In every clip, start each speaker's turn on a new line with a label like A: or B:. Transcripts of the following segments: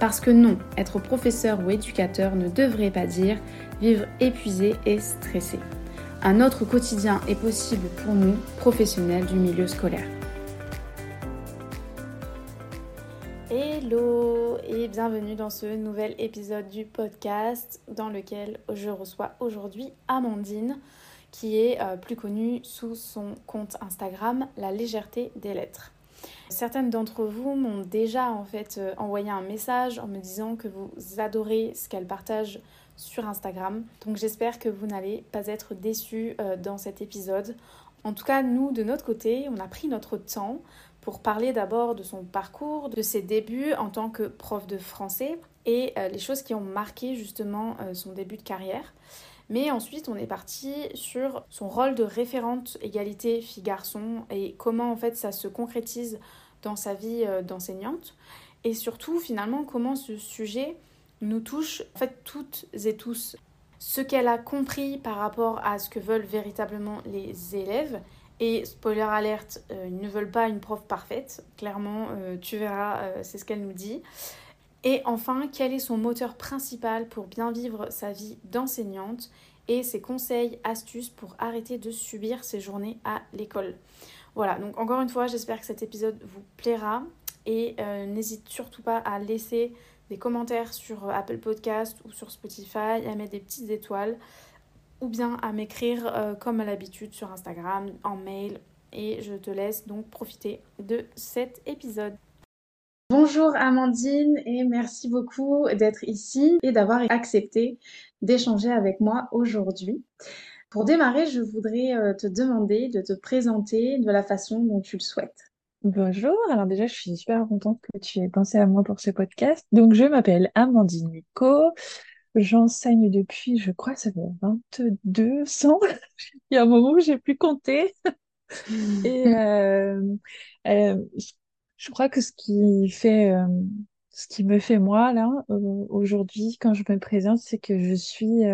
A: Parce que non, être professeur ou éducateur ne devrait pas dire vivre épuisé et stressé. Un autre quotidien est possible pour nous, professionnels du milieu scolaire. Hello et bienvenue dans ce nouvel épisode du podcast dans lequel je reçois aujourd'hui Amandine qui est euh, plus connue sous son compte Instagram La légèreté des lettres. Certaines d'entre vous m'ont déjà en fait euh, envoyé un message en me disant que vous adorez ce qu'elle partage sur Instagram. Donc j'espère que vous n'allez pas être déçus euh, dans cet épisode. En tout cas, nous, de notre côté, on a pris notre temps pour parler d'abord de son parcours, de ses débuts en tant que prof de français et euh, les choses qui ont marqué justement son début de carrière. Mais ensuite, on est parti sur son rôle de référente égalité filles-garçons et comment en fait ça se concrétise dans sa vie euh, d'enseignante. Et surtout, finalement, comment ce sujet nous touche en toutes et tous. Ce qu'elle a compris par rapport à ce que veulent véritablement les élèves. Et spoiler alerte, euh, ils ne veulent pas une prof parfaite. Clairement, euh, tu verras, c'est ce qu'elle nous dit. Et enfin, quel est son moteur principal pour bien vivre sa vie d'enseignante et ses conseils, astuces pour arrêter de subir ses journées à l'école? Voilà, donc encore une fois, j'espère que cet épisode vous plaira et euh, n'hésite surtout pas à laisser des commentaires sur euh, Apple Podcast ou sur Spotify, à mettre des petites étoiles ou bien à m'écrire euh, comme à l'habitude sur Instagram, en mail et je te laisse donc profiter de cet épisode. Bonjour Amandine et merci beaucoup d'être ici et d'avoir accepté d'échanger avec moi aujourd'hui. Pour démarrer, je voudrais euh, te demander de te présenter de la façon dont tu le souhaites.
B: Bonjour, alors déjà je suis super contente que tu aies pensé à moi pour ce podcast. Donc je m'appelle Amandine Nico, j'enseigne depuis, je crois, ça fait 22 ans. Il y a un moment où j'ai plus compté. Et euh, euh, je crois que ce qui fait, euh, ce qui me fait moi là aujourd'hui quand je me présente, c'est que je suis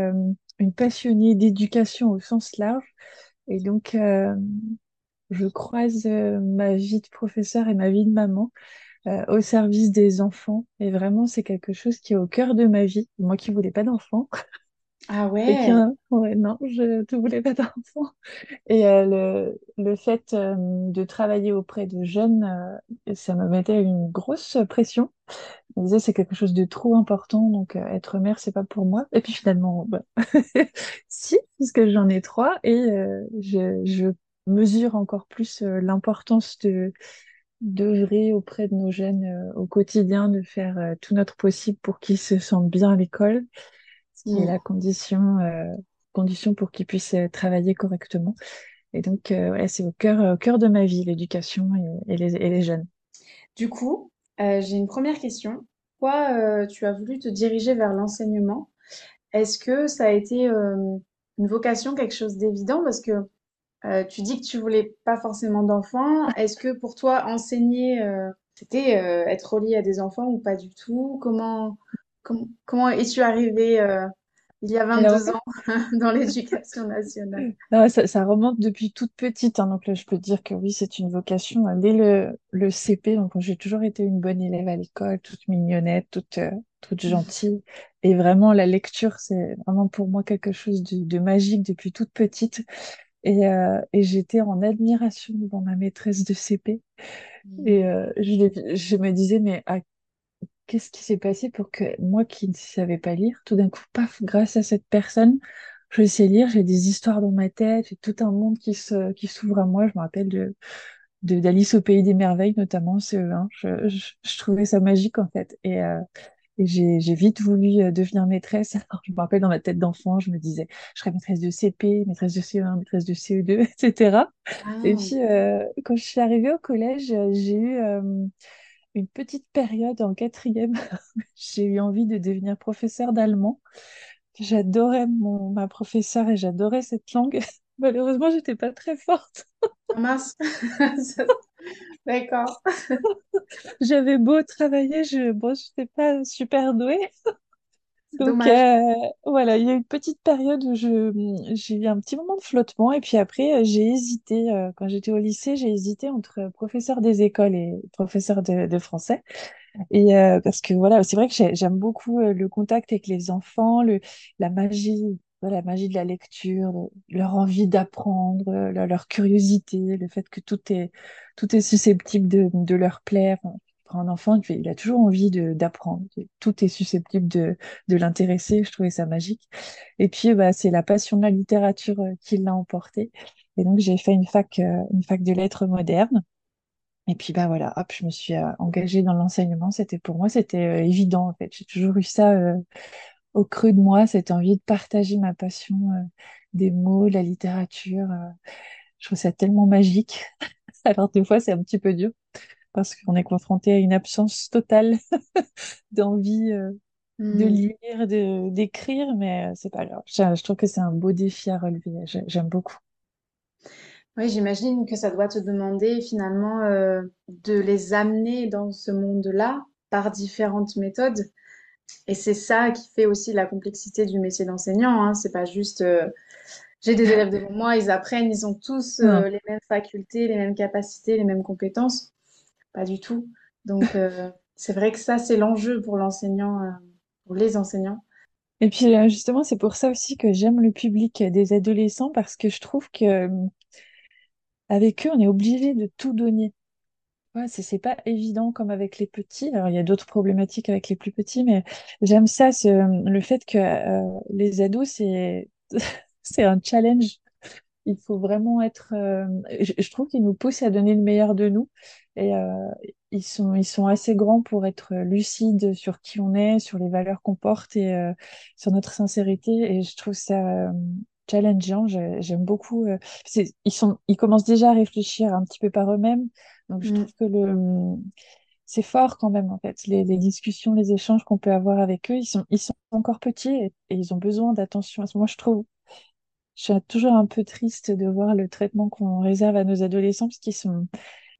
B: une passionnée d'éducation au sens large, et donc euh, je croise ma vie de professeur et ma vie de maman au service des enfants, et vraiment c'est quelque chose qui est au cœur de ma vie. Moi qui voulais pas d'enfants.
A: Ah ouais.
B: ouais, non, je ne voulais pas d'enfant. Et euh, le, le fait euh, de travailler auprès de jeunes, euh, ça me mettait une grosse pression. Je me disais c'est quelque chose de trop important, donc être mère c'est pas pour moi. Et puis finalement, bah, si, puisque j'en ai trois, et je, je mesure encore plus l'importance de d'œuvrer auprès de nos jeunes au quotidien, de faire tout notre possible pour qu'ils se sentent bien à l'école qui est mm. la condition, euh, condition pour qu'ils puissent euh, travailler correctement. Et donc, euh, c'est au cœur, au cœur de ma vie, l'éducation et, les, et, les, jeunes.
A: Du coup, j'ai une première question. Pourquoi tu as voulu te diriger vers l'enseignement Est-ce que ça a été une vocation, quelque chose d'évident? Parce que tu dis que tu voulais pas forcément d'enfants. Est-ce que pour toi, enseigner, c'était être relié à des enfants ou pas du tout? Comment, Comment, es-tu arrivée euh, il y a 22 ans dans l'éducation nationale?
B: Ça, remonte depuis toute petite. Hein, donc là, je peux dire que oui, c'est une vocation. Hein. Dès le, le CP, donc j'ai toujours été une bonne élève à l'école, toute mignonnette, toute, euh, toute gentille. Et vraiment, la lecture, c'est vraiment pour moi quelque chose de, magique depuis toute petite. Et, euh, et j'étais en admiration devant ma maîtresse de CP. Mmh. Et je, je, me disais, mais à qu'est-ce qui s'est passé pour que moi qui ne savais pas lire, tout d'un coup, paf, grâce à cette personne, je sais lire, j'ai des histoires dans ma tête, j'ai tout un monde qui se, qui s'ouvre à moi. Je me rappelle de, d'Alice au pays des merveilles, notamment CE1. Je, je, trouvais ça magique, en fait. Et, euh, et j'ai, vite voulu euh, devenir maîtresse. Alors, je me rappelle dans ma tête d'enfant, je me disais, je serais maîtresse de CP, maîtresse de CE1, maîtresse de CE2, etc. Et puis, euh, quand je suis arrivée au collège, j'ai eu, une petite période en quatrième, j'ai eu envie de devenir professeur d'allemand J'adorais mon, ma professeure et j'adorais cette langue. Malheureusement, j'étais pas très forte.
A: Ah, mince. D'accord.
B: J'avais beau travailler, je bon, j'étais pas super douée. Donc euh, voilà, il y a une petite période où je j'ai eu un petit moment de flottement et puis après euh, j'ai hésité euh, quand j'étais au lycée, j'ai hésité entre professeur des écoles et professeur de, de français. Et euh, parce que voilà, c'est vrai que j'ai- j'aime beaucoup le contact avec les enfants, le, la magie, voilà, la magie de la lecture, le- leur envie d'apprendre, leur, leur curiosité, le fait que tout est, tout est susceptible de, de leur plaire. Pour un enfant, il a toujours envie d'apprendre. Tout est susceptible de, l'intéresser. Je trouvais ça magique. Et puis, bah, c'est la passion de la littérature euh, qui l'a emporté. Et donc, j'ai fait une fac, euh, une fac de lettres modernes. Et puis bah voilà, hop, je me suis euh, engagée dans l'enseignement. C'était pour moi, c'était évident en fait. J'ai toujours eu ça au creux de moi, cette envie de partager ma passion des mots, de la littérature. je trouve ça tellement magique. Alors des fois, c'est un petit peu dur parce qu'on est confronté à une absence totale d'envie euh, de
A: Hmm.
B: lire, de d'écrire, mais euh, c'est pas grave. Je, je trouve que c'est un beau défi à relever. J'ai- J'aime beaucoup.
A: Oui, j'imagine que ça doit te demander finalement euh, de les amener dans ce monde-là par différentes méthodes. Et c'est ça qui fait aussi la complexité du métier d'enseignant, hein. C'est pas juste euh, j'ai des élèves devant moi, ils apprennent, ils ont tous euh, les mêmes facultés, les mêmes capacités, les mêmes compétences. Pas du tout. Donc euh, c'est vrai que ça, c'est l'enjeu pour l'enseignant, euh, pour les enseignants.
B: Et puis euh, justement, c'est pour ça aussi que j'aime le public des adolescents parce que je trouve que Avec eux, on est obligé de tout donner. Ouais, c'est pas évident comme avec les petits. Alors, il y a d'autres problématiques avec les plus petits, mais j'aime ça, le fait que les ados, c'est un challenge. Il faut vraiment être. euh, je, je trouve qu'ils nous poussent à donner le meilleur de nous. Et euh, ils sont, ils sont assez grands pour être lucides sur qui on est, sur les valeurs qu'on porte et euh, sur notre sincérité. Et je trouve ça euh, challengeant. J'ai- J'aime beaucoup. euh, ils sont, ils commencent déjà à réfléchir un petit peu par eux-mêmes. Donc je
A: Mm,
B: trouve que le, c'est fort quand même en fait. Les, les discussions, les échanges qu'on peut avoir avec eux, ils sont, ils sont encore petits et, et ils ont besoin d'attention. Moi, je trouve. Je suis toujours un peu triste de voir le traitement qu'on réserve à nos adolescents, parce qu'ils sont,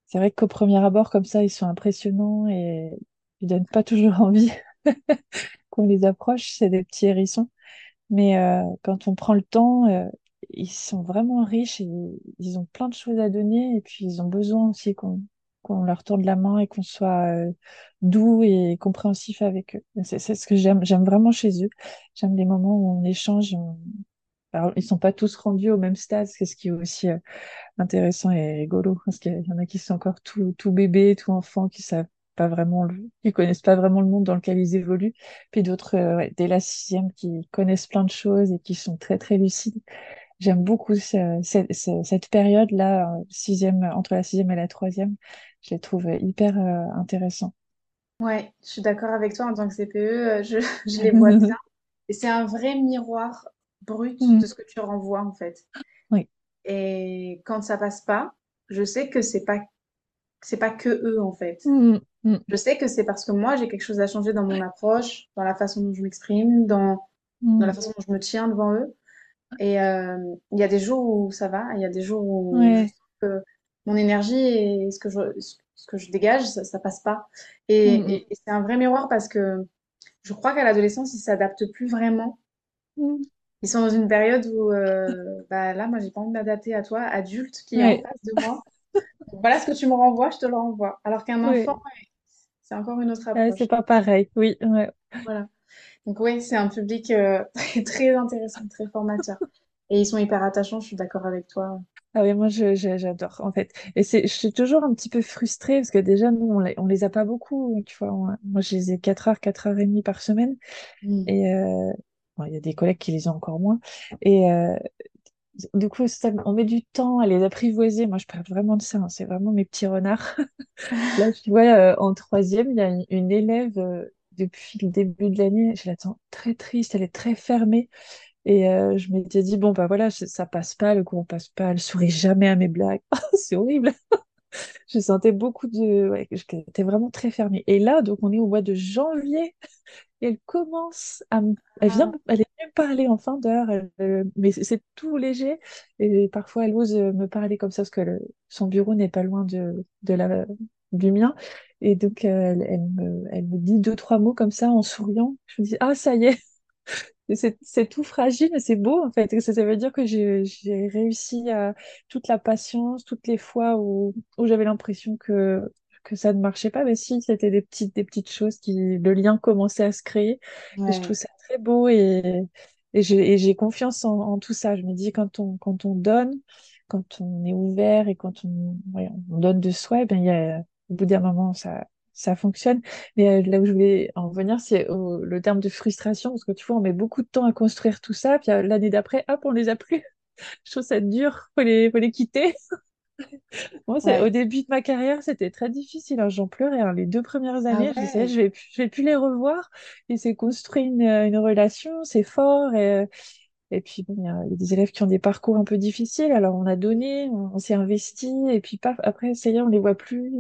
B: c'est vrai qu'au premier abord, comme ça, ils sont impressionnants et ils donnent pas toujours envie qu'on les approche. C'est des petits hérissons. Mais euh, quand on prend le temps, euh, ils sont vraiment riches et ils ont plein de choses à donner. Et puis, ils ont besoin aussi qu'on leur tende la main et qu'on soit euh, doux et compréhensif avec eux. C'est ce que j'aime. J'aime vraiment chez eux. J'aime les moments où on échange. Alors, ils sont pas tous rendus au même stade, c'est ce qui est aussi euh, intéressant et rigolo, parce qu'il y en a qui sont encore tout, tout bébés, tout enfants, qui savent pas vraiment, le- qui connaissent pas vraiment le monde dans lequel ils évoluent, puis d'autres, euh, ouais, dès la sixième, qui connaissent plein de choses et qui sont très très lucides. J'aime beaucoup ce- ce- ce- cette période-là, euh, sixième, entre la sixième et la troisième, je les trouve hyper euh, intéressants.
A: Ouais, je suis d'accord avec toi en tant que CPE, je, je les vois bien. Et c'est un vrai miroir brut
B: Mm.
A: de ce que tu renvoies en fait.
B: Oui.
A: Et quand ça passe pas, je sais que c'est pas c'est pas que eux en fait.
B: Mm, mm,
A: Je sais que c'est parce que moi j'ai quelque chose à changer dans mon approche, dans la façon dont je m'exprime, dans dans la façon dont je me tiens devant eux. Et euh, il y a des jours où ça va, il y a des jours où
B: Ouais.
A: que mon énergie et ce que je ce que je dégage, ça, ça passe pas. Et, et, et c'est un vrai miroir parce que je crois qu'à l'adolescence, ils s'adaptent plus vraiment. Ils sont dans une période où, euh, bah là, moi, j'ai pas envie de m'adapter à toi, adulte, qui est en face de moi. Voilà ce que tu me renvoies, je te le renvoie. Alors qu'un enfant, c'est encore une autre
B: Ouais, c'est
A: approche.
B: pas pareil, oui. Ouais.
A: Voilà. Donc oui, c'est un public euh, très, très intéressant, très formateur. Et ils sont hyper attachants, je suis d'accord avec toi.
B: Ah oui, moi j'adore en fait. Et c'est, je suis toujours un petit peu frustrée parce que déjà nous on les, on les a pas beaucoup, tu vois. On- moi je les ai 4 heures, 4 heures et demie par semaine.
A: Mm.
B: Et euh, bon, il y a des collègues qui les ont encore moins. Et euh, du coup, on met du temps à les apprivoiser. Moi je parle vraiment de ça. hein. C'est vraiment mes petits renards. Là, tu vois, euh, en troisième, il y a une, élève euh, depuis le début de l'année. Je la sens très triste. Elle est très fermée. Et euh, je m'étais dit, bon, bah voilà, ça passe pas, le cours passe pas, elle sourit jamais à mes blagues. C'est horrible. je sentais beaucoup de... Ouais, j'étais vraiment très fermée. Et là, donc, on est au mois de janvier. Et elle commence à me... Elle vient,
A: Ah,
B: elle est parler en fin d'heure, elle- euh, mais c'est tout léger. Et parfois, elle ose euh, me parler comme ça, parce que le- son bureau n'est pas loin de, de la, du mien. Et donc, euh, elle, elle me, elle me dit deux, trois mots comme ça en souriant. Je me dis, ah, ça y est, c'est tout fragile, mais c'est beau en fait. Et Ça, ça veut dire que j'ai réussi à toute la patience, toutes les fois où, où j'avais l'impression que, que ça ne marchait pas. Mais si, c'était des petites, des petites choses qui, le lien commençait à se créer. Et je trouve ça très beau et, et j'ai et j'ai confiance en, en tout ça. Je me dis quand on, quand on donne, quand on est ouvert et quand on, ouais, on donne de soi, eh bien, il y a, au bout d'un moment, ça, ça fonctionne. Mais euh, là où je voulais en venir, c'est au- le terme de frustration, parce que tu vois, on met beaucoup de temps à construire tout ça, puis euh, l'année d'après, hop, on les a plus. Je trouve ça dur, faut les, faut les quitter. Moi, c'est, au
A: ouais.
B: début de ma carrière, c'était très difficile. hein, J'en pleurais. hein. Les deux premières
A: Ah
B: années, je disais,
A: ouais,
B: je vais, plus- je vais plus les revoir. Et c'est construit une, une relation, c'est fort. Et, et puis, bon, il y a, il y a des élèves qui ont des parcours un peu difficiles. Alors, on a donné, on, on s'est investi, et puis paf, après, ça y est, on les voit plus.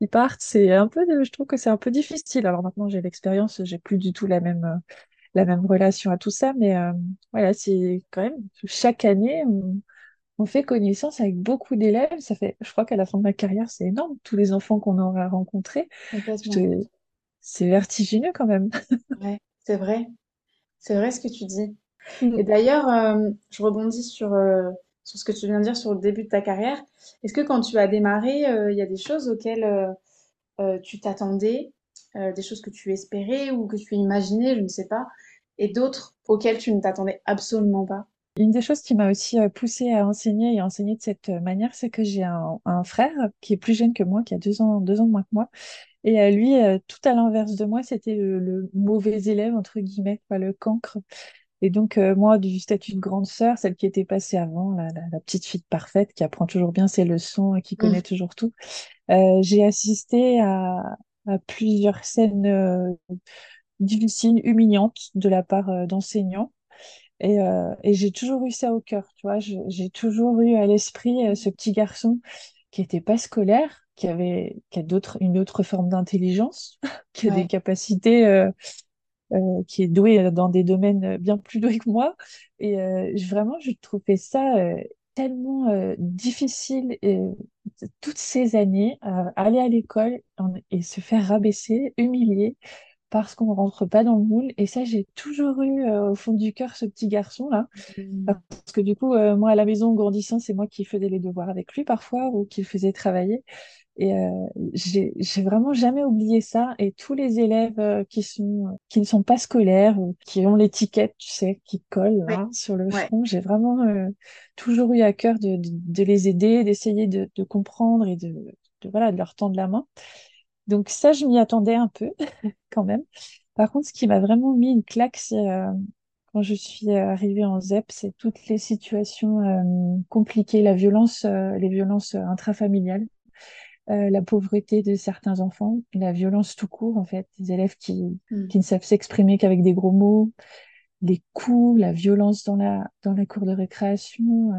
B: Ils, partent. C'est un peu, je trouve que c'est un peu difficile. Alors maintenant, j'ai l'expérience, j'ai plus du tout la même, euh, la même relation à tout ça. Mais euh, voilà, c'est quand même chaque année. On fait connaissance avec beaucoup d'élèves. Ça fait, je crois qu'à la fin de ma carrière, c'est énorme, tous les enfants qu'on aura rencontrés. C'est vertigineux quand même.
A: Ouais, c'est vrai. C'est vrai ce que tu dis.
B: Mm.
A: Et d'ailleurs, euh, je rebondis sur, euh, sur ce que tu viens de dire sur le début de ta carrière. Est-ce que quand tu as démarré, euh, il y a des choses auxquelles euh, euh, tu t'attendais, des choses que tu espérais ou que tu imaginais, je ne sais pas, et d'autres auxquelles tu ne t'attendais absolument pas?
B: Une des choses qui m'a aussi poussée à enseigner et à enseigner de cette manière, c'est que j'ai un, frère qui est plus jeune que moi, qui a deux ans, deux ans de moins que moi. Et lui, tout à l'inverse de moi, c'était le, le mauvais élève, entre guillemets, le cancre. Et donc, euh, moi, du statut de grande sœur, celle qui était passée avant, la, la, la petite fille parfaite, qui apprend toujours bien ses leçons et qui
A: Mm.
B: connaît toujours tout, euh, j'ai assisté à, à plusieurs scènes euh, difficiles, humiliantes de la part euh, d'enseignants. Et, et j'ai toujours eu ça au cœur, tu vois. J'ai toujours eu à l'esprit ce petit garçon qui était pas scolaire, qui avait, qui a d'autres, une autre forme d'intelligence, qui a des capacités euh, euh, qui est doué dans des domaines euh, bien plus doués que moi. Et euh, vraiment, je trouvais ça euh, tellement euh, difficile toutes ces années aller à l'école et se faire rabaisser, humilier parce qu'on ne rentre pas dans le moule. Et ça, j'ai toujours eu euh, au fond du cœur ce petit garçon-là.
A: Mm.
B: Parce que du coup, euh, moi, à la maison, en grandissant, c'est moi qui faisais les devoirs avec lui parfois ou qui le faisais travailler. Et euh, j'ai vraiment jamais oublié ça. Et tous les élèves euh, qui sont qui ne sont pas scolaires ou qui ont l'étiquette, tu sais, qui colle
A: Ouais.
B: là sur le
A: Ouais.
B: front, j'ai vraiment euh, toujours eu à cœur de, de, de les aider, d'essayer de, de comprendre et de, de voilà de leur tendre la main. Donc ça, je m'y attendais un peu quand même. Par contre, ce qui m'a vraiment mis une claque, c'est euh, quand je suis euh, arrivée en ZEP, c'est toutes les situations euh, compliquées, la violence, euh, les violences intrafamiliales la pauvreté de certains enfants, la violence tout court, en fait, des élèves qui,
A: Mm.
B: qui ne savent s'exprimer qu'avec des gros mots, les coups, la violence dans la, dans la cour de récréation,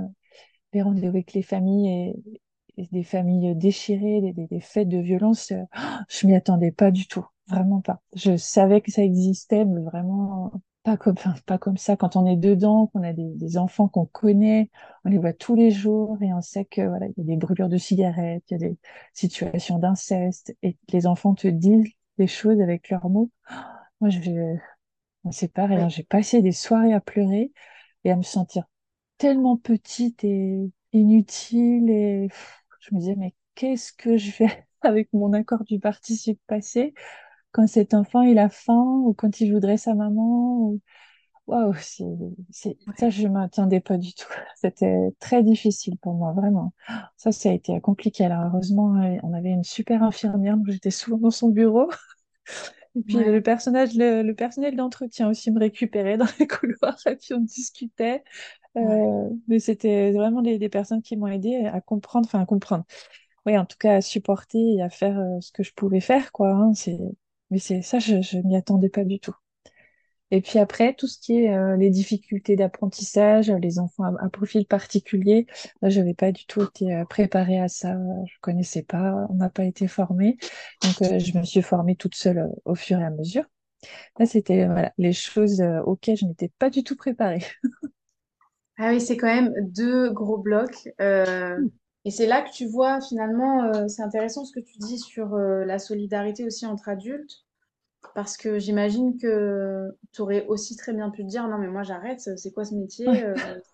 B: les rendez-vous avec les familles et des familles déchirées, des, des, des faits de violence, euh, je m'y attendais pas du tout, vraiment pas. Je savais que ça existait, mais vraiment pas comme, pas comme ça. Quand on est dedans, qu'on a des, enfants qu'on connaît, on les voit tous les jours et on sait que voilà, il y a des brûlures de cigarettes, il y a des situations d'inceste et les enfants te disent des choses avec leurs mots. Moi, je c'est pareil, hein,
A: Ouais.
B: j'ai passé des soirées à pleurer et à me sentir tellement petite et inutile et je me disais mais qu'est-ce que je fais avec mon accord du participe passé quand cet enfant il a faim ou quand il voudrait sa maman ou... Waouh, c'est, c'est... ça je m'attendais pas du tout. C'était très difficile pour moi vraiment. Ça ça a été compliqué. Alors heureusement euh, on avait une super infirmière donc j'étais souvent dans son bureau et puis le
A: Ouais.
B: personnage le, le personnel d'entretien aussi me récupérait dans les couloirs et puis on discutait. Euh, mais c'était vraiment des, personnes qui m'ont aidé à comprendre, enfin à comprendre. Oui, en tout cas à supporter et à faire euh, ce que je pouvais faire, quoi. hein. Mais c'est ça, je, je m'y attendais pas du tout. Et puis après, tout ce qui est euh, les difficultés d'apprentissage, les enfants à, profil particulier, là, j'avais pas du tout été préparée à ça. Je connaissais pas, on n'a pas été formé. Donc, je me suis formée toute seule au fur et à mesure. Là, c'était les choses auxquelles je n'étais pas du tout préparée.
A: Ah oui, c'est quand même deux gros blocs. euh, et c'est là que tu vois finalement, euh, c'est intéressant ce que tu dis sur euh, la solidarité aussi entre adultes, parce que j'imagine que tu aurais aussi très bien pu te dire, non mais moi j'arrête, c'est quoi ce métier?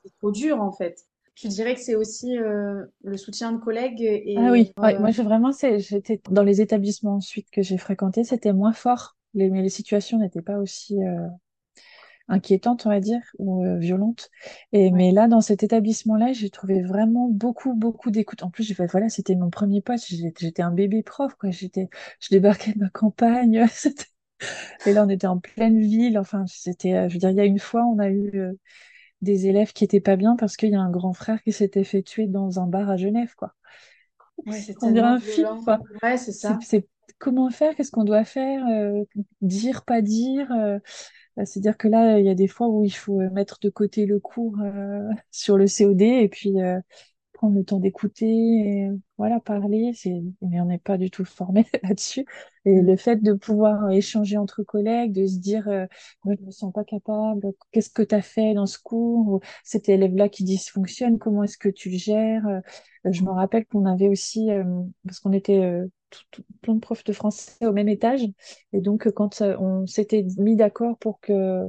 A: C'est trop dur en fait. Tu dirais que c'est aussi le soutien de collègues
B: Ah
A: et
B: oui, ouais,
A: euh,
B: moi, j'ai vraiment, j'étais dans les établissements ensuite que j'ai fréquentés, c'était moins fort. Les, mais les situations n'étaient pas aussi inquiétante, on va dire, ou euh, violente. Et,
A: ouais,
B: mais là, dans cet établissement-là, j'ai trouvé vraiment beaucoup, beaucoup d'écoute. En plus, j'ai fait, voilà, c'était mon premier poste. J'étais un bébé prof, quoi. J'étais, je débarquais de ma campagne. Et là, on était en pleine ville. Enfin, c'était, euh, je veux dire, il y a une fois, on a eu euh, des élèves qui étaient pas bien parce qu'il y a un grand frère qui s'était fait tuer dans un bar à Genève, quoi.
A: ouais, c'est
B: On dirait
A: tellement
B: un film,
A: violent.
B: quoi.
A: Ouais, c'est
B: comment faire, qu'est-ce qu'on doit faire, euh, dire, pas dire. euh, C'est-à-dire que là, il y a des fois où il faut euh, mettre de côté le cours euh, sur le COD et puis euh, prendre le temps d'écouter et voilà, parler. C'est... Mais on n'est pas du tout formé là-dessus. Et
A: Mm.
B: le fait de pouvoir échanger entre collègues, de se dire, euh, moi, je me sens pas capable, qu'est-ce que tu as fait dans ce cours? Ou Cet élève-là qui dysfonctionne, comment est-ce que tu le gères? Je me rappelle qu'on avait aussi, euh, parce qu'on était euh, tout- plein de profs de français au même étage, et donc, euh, quand euh, on s'était mis d'accord pour que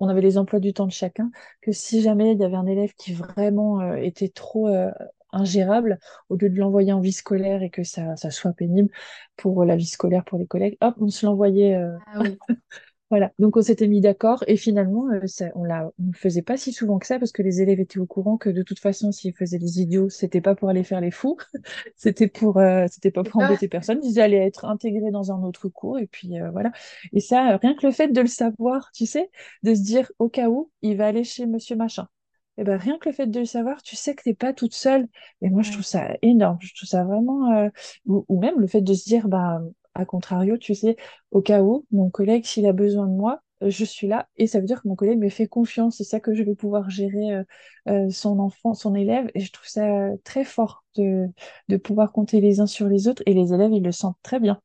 B: on avait les emplois du temps de chacun, que si jamais il y avait un élève qui vraiment euh, était trop euh, ingérable, au lieu de l'envoyer en vie scolaire et que ça, ça soit pénible pour la vie scolaire pour les collègues, hop, on se l'envoyait euh,
A: Ah oui.
B: voilà, donc on s'était mis d'accord et finalement, euh, ça, on l'a, on ne faisait pas si souvent que ça parce que les élèves étaient au courant que de toute façon, s'ils faisaient des idiots, c'était pas pour aller faire les fous, c'était pour, euh, c'était pas pour embêter personne, ils allaient être intégrés dans un autre cours et puis euh, voilà. Et ça, euh, rien que le fait de le savoir, tu sais, de se dire au cas où, il va aller chez Monsieur Machin. Et ben rien que le fait de le savoir, tu sais que t'es pas toute seule. Et moi, je trouve ça énorme. Je trouve ça vraiment, euh, ou, ou même le fait de se dire, bah, à contrario, tu sais au cas où, mon collègue, s'il a besoin de moi, euh, je suis là. Et ça veut dire que mon collègue me fait confiance. C'est ça que je vais pouvoir gérer euh, euh, son enfant, son élève. Et je trouve ça très fort de, de pouvoir compter les uns sur les autres. Et les élèves, ils le sentent très bien.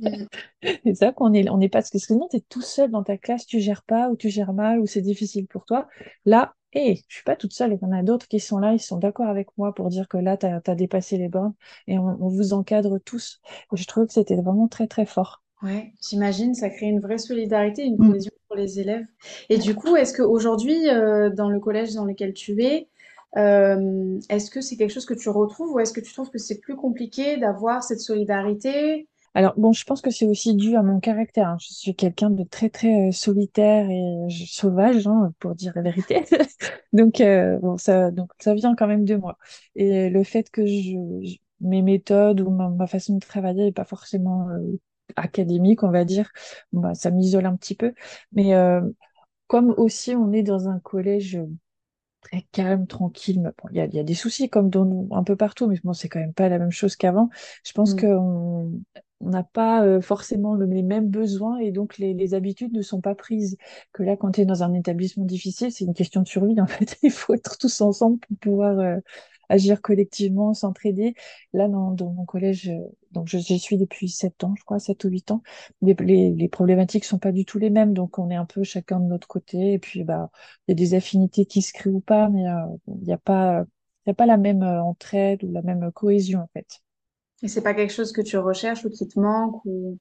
A: Mm.
B: C'est ça qu'on est, on n'est pas, parce que sinon, tu es tout seul dans ta classe, tu gères pas, ou tu gères mal, ou c'est difficile pour toi. Là, hé, je suis pas toute seule. Il y en a d'autres qui sont là, ils sont d'accord avec moi pour dire que là, tu as, dépassé les bornes et on, on vous encadre tous. Et je trouve que c'était vraiment très, très fort.
A: Ouais, j'imagine, ça crée une vraie solidarité, une
B: Mm.
A: cohésion pour les élèves. Et du coup, est-ce qu'aujourd'hui, euh, dans le collège dans lequel tu es, euh, est-ce que c'est quelque chose que tu retrouves ou est-ce que tu trouves que c'est plus compliqué d'avoir cette solidarité?
B: Alors, bon, je pense que c'est aussi dû à mon caractère. hein. Je suis quelqu'un de très, très euh, solitaire et euh, sauvage, hein, pour dire la vérité. Donc, euh, bon, ça, donc, ça vient quand même de moi. Et le fait que je, je- mes méthodes ou ma, ma façon de travailler n'est pas forcément euh, académique, on va dire, bah, ça m'isole un petit peu. Mais comme aussi on est dans un collège très calme, tranquille. bon, il y a, il y a des soucis comme dans, un peu partout, mais bon, c'est quand même pas la même chose qu'avant. Je pense
A: Mm.
B: qu'on on n'a pas euh, forcément le- les mêmes besoins et donc les, les habitudes ne sont pas prises. Que là, quand tu es dans un établissement difficile, c'est une question de survie. En fait, il faut être tous ensemble pour pouvoir euh, agir collectivement, s'entraider. Là, dans, dans mon collège, euh, donc je- suis depuis sept ans, je crois, sept ou huit ans, les, les, les problématiques sont pas du tout les mêmes. Donc, on est un peu chacun de notre côté. Et puis, bah, il y a des affinités qui se créent ou pas, mais euh, il n'y a pas, il y a pas la même euh, entraide ou la même cohésion, en fait.
A: Et c'est pas quelque chose que tu recherches ou qui te manque ou...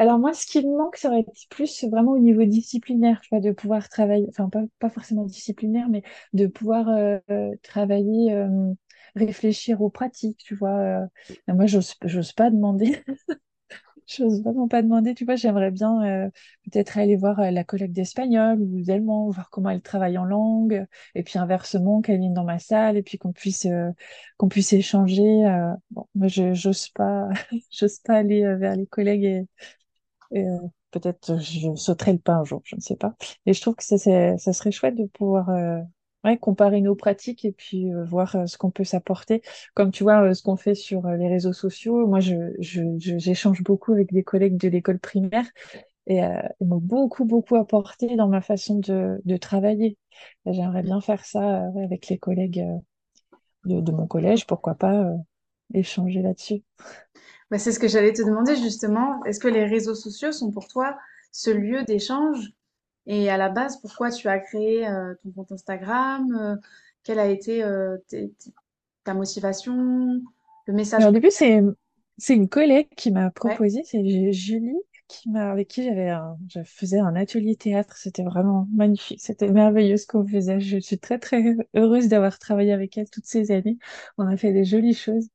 B: Alors moi, ce qui me manque, ça aurait été plus vraiment au niveau disciplinaire, tu vois, de pouvoir travailler, enfin pas, forcément disciplinaire, mais de pouvoir euh, travailler, euh, réfléchir aux pratiques, tu vois. euh. Moi, j'ose pas demander, j'ose vraiment pas demander, tu vois, j'aimerais bien euh, peut-être aller voir euh, la collègue d'espagnol ou d'allemand, voir comment elle travaille en langue, et puis inversement, qu'elle vienne dans ma salle, et puis qu'on puisse, euh, qu'on puisse échanger. euh. Bon, moi, je, j'ose pas, j'ose pas aller euh, vers les collègues et et, peut-être je sauterai le pas un jour, je ne sais pas. Et je trouve que ça, ça serait chouette de pouvoir comparer nos pratiques et puis euh, voir euh, ce qu'on peut s'apporter. Comme tu vois, euh, ce qu'on fait sur les réseaux sociaux. Moi, je, je, je- j'échange beaucoup avec des collègues de l'école primaire et ils m'ont beaucoup, beaucoup apporté dans ma façon de, de travailler. J'aimerais bien faire ça avec les collègues de, mon collège, pourquoi pas échanger là-dessus.
A: Bah, c'est ce que j'allais te demander justement. Est-ce que les réseaux sociaux sont pour toi ce lieu d'échange? Et à la base, pourquoi tu as créé euh, ton compte Instagram? Euh, quelle a été euh, ta motivation? Le message
B: Alors, au début, c'est c'est une collègue qui m'a
A: Ouais,
B: proposé, c'est Ju- Julie, qui m'a, avec qui j'avais un, je faisais un atelier théâtre. C'était vraiment magnifique. C'était merveilleux ce qu'on faisait. Je suis très, très heureuse d'avoir travaillé avec elle toutes ces années. On a fait des jolies choses.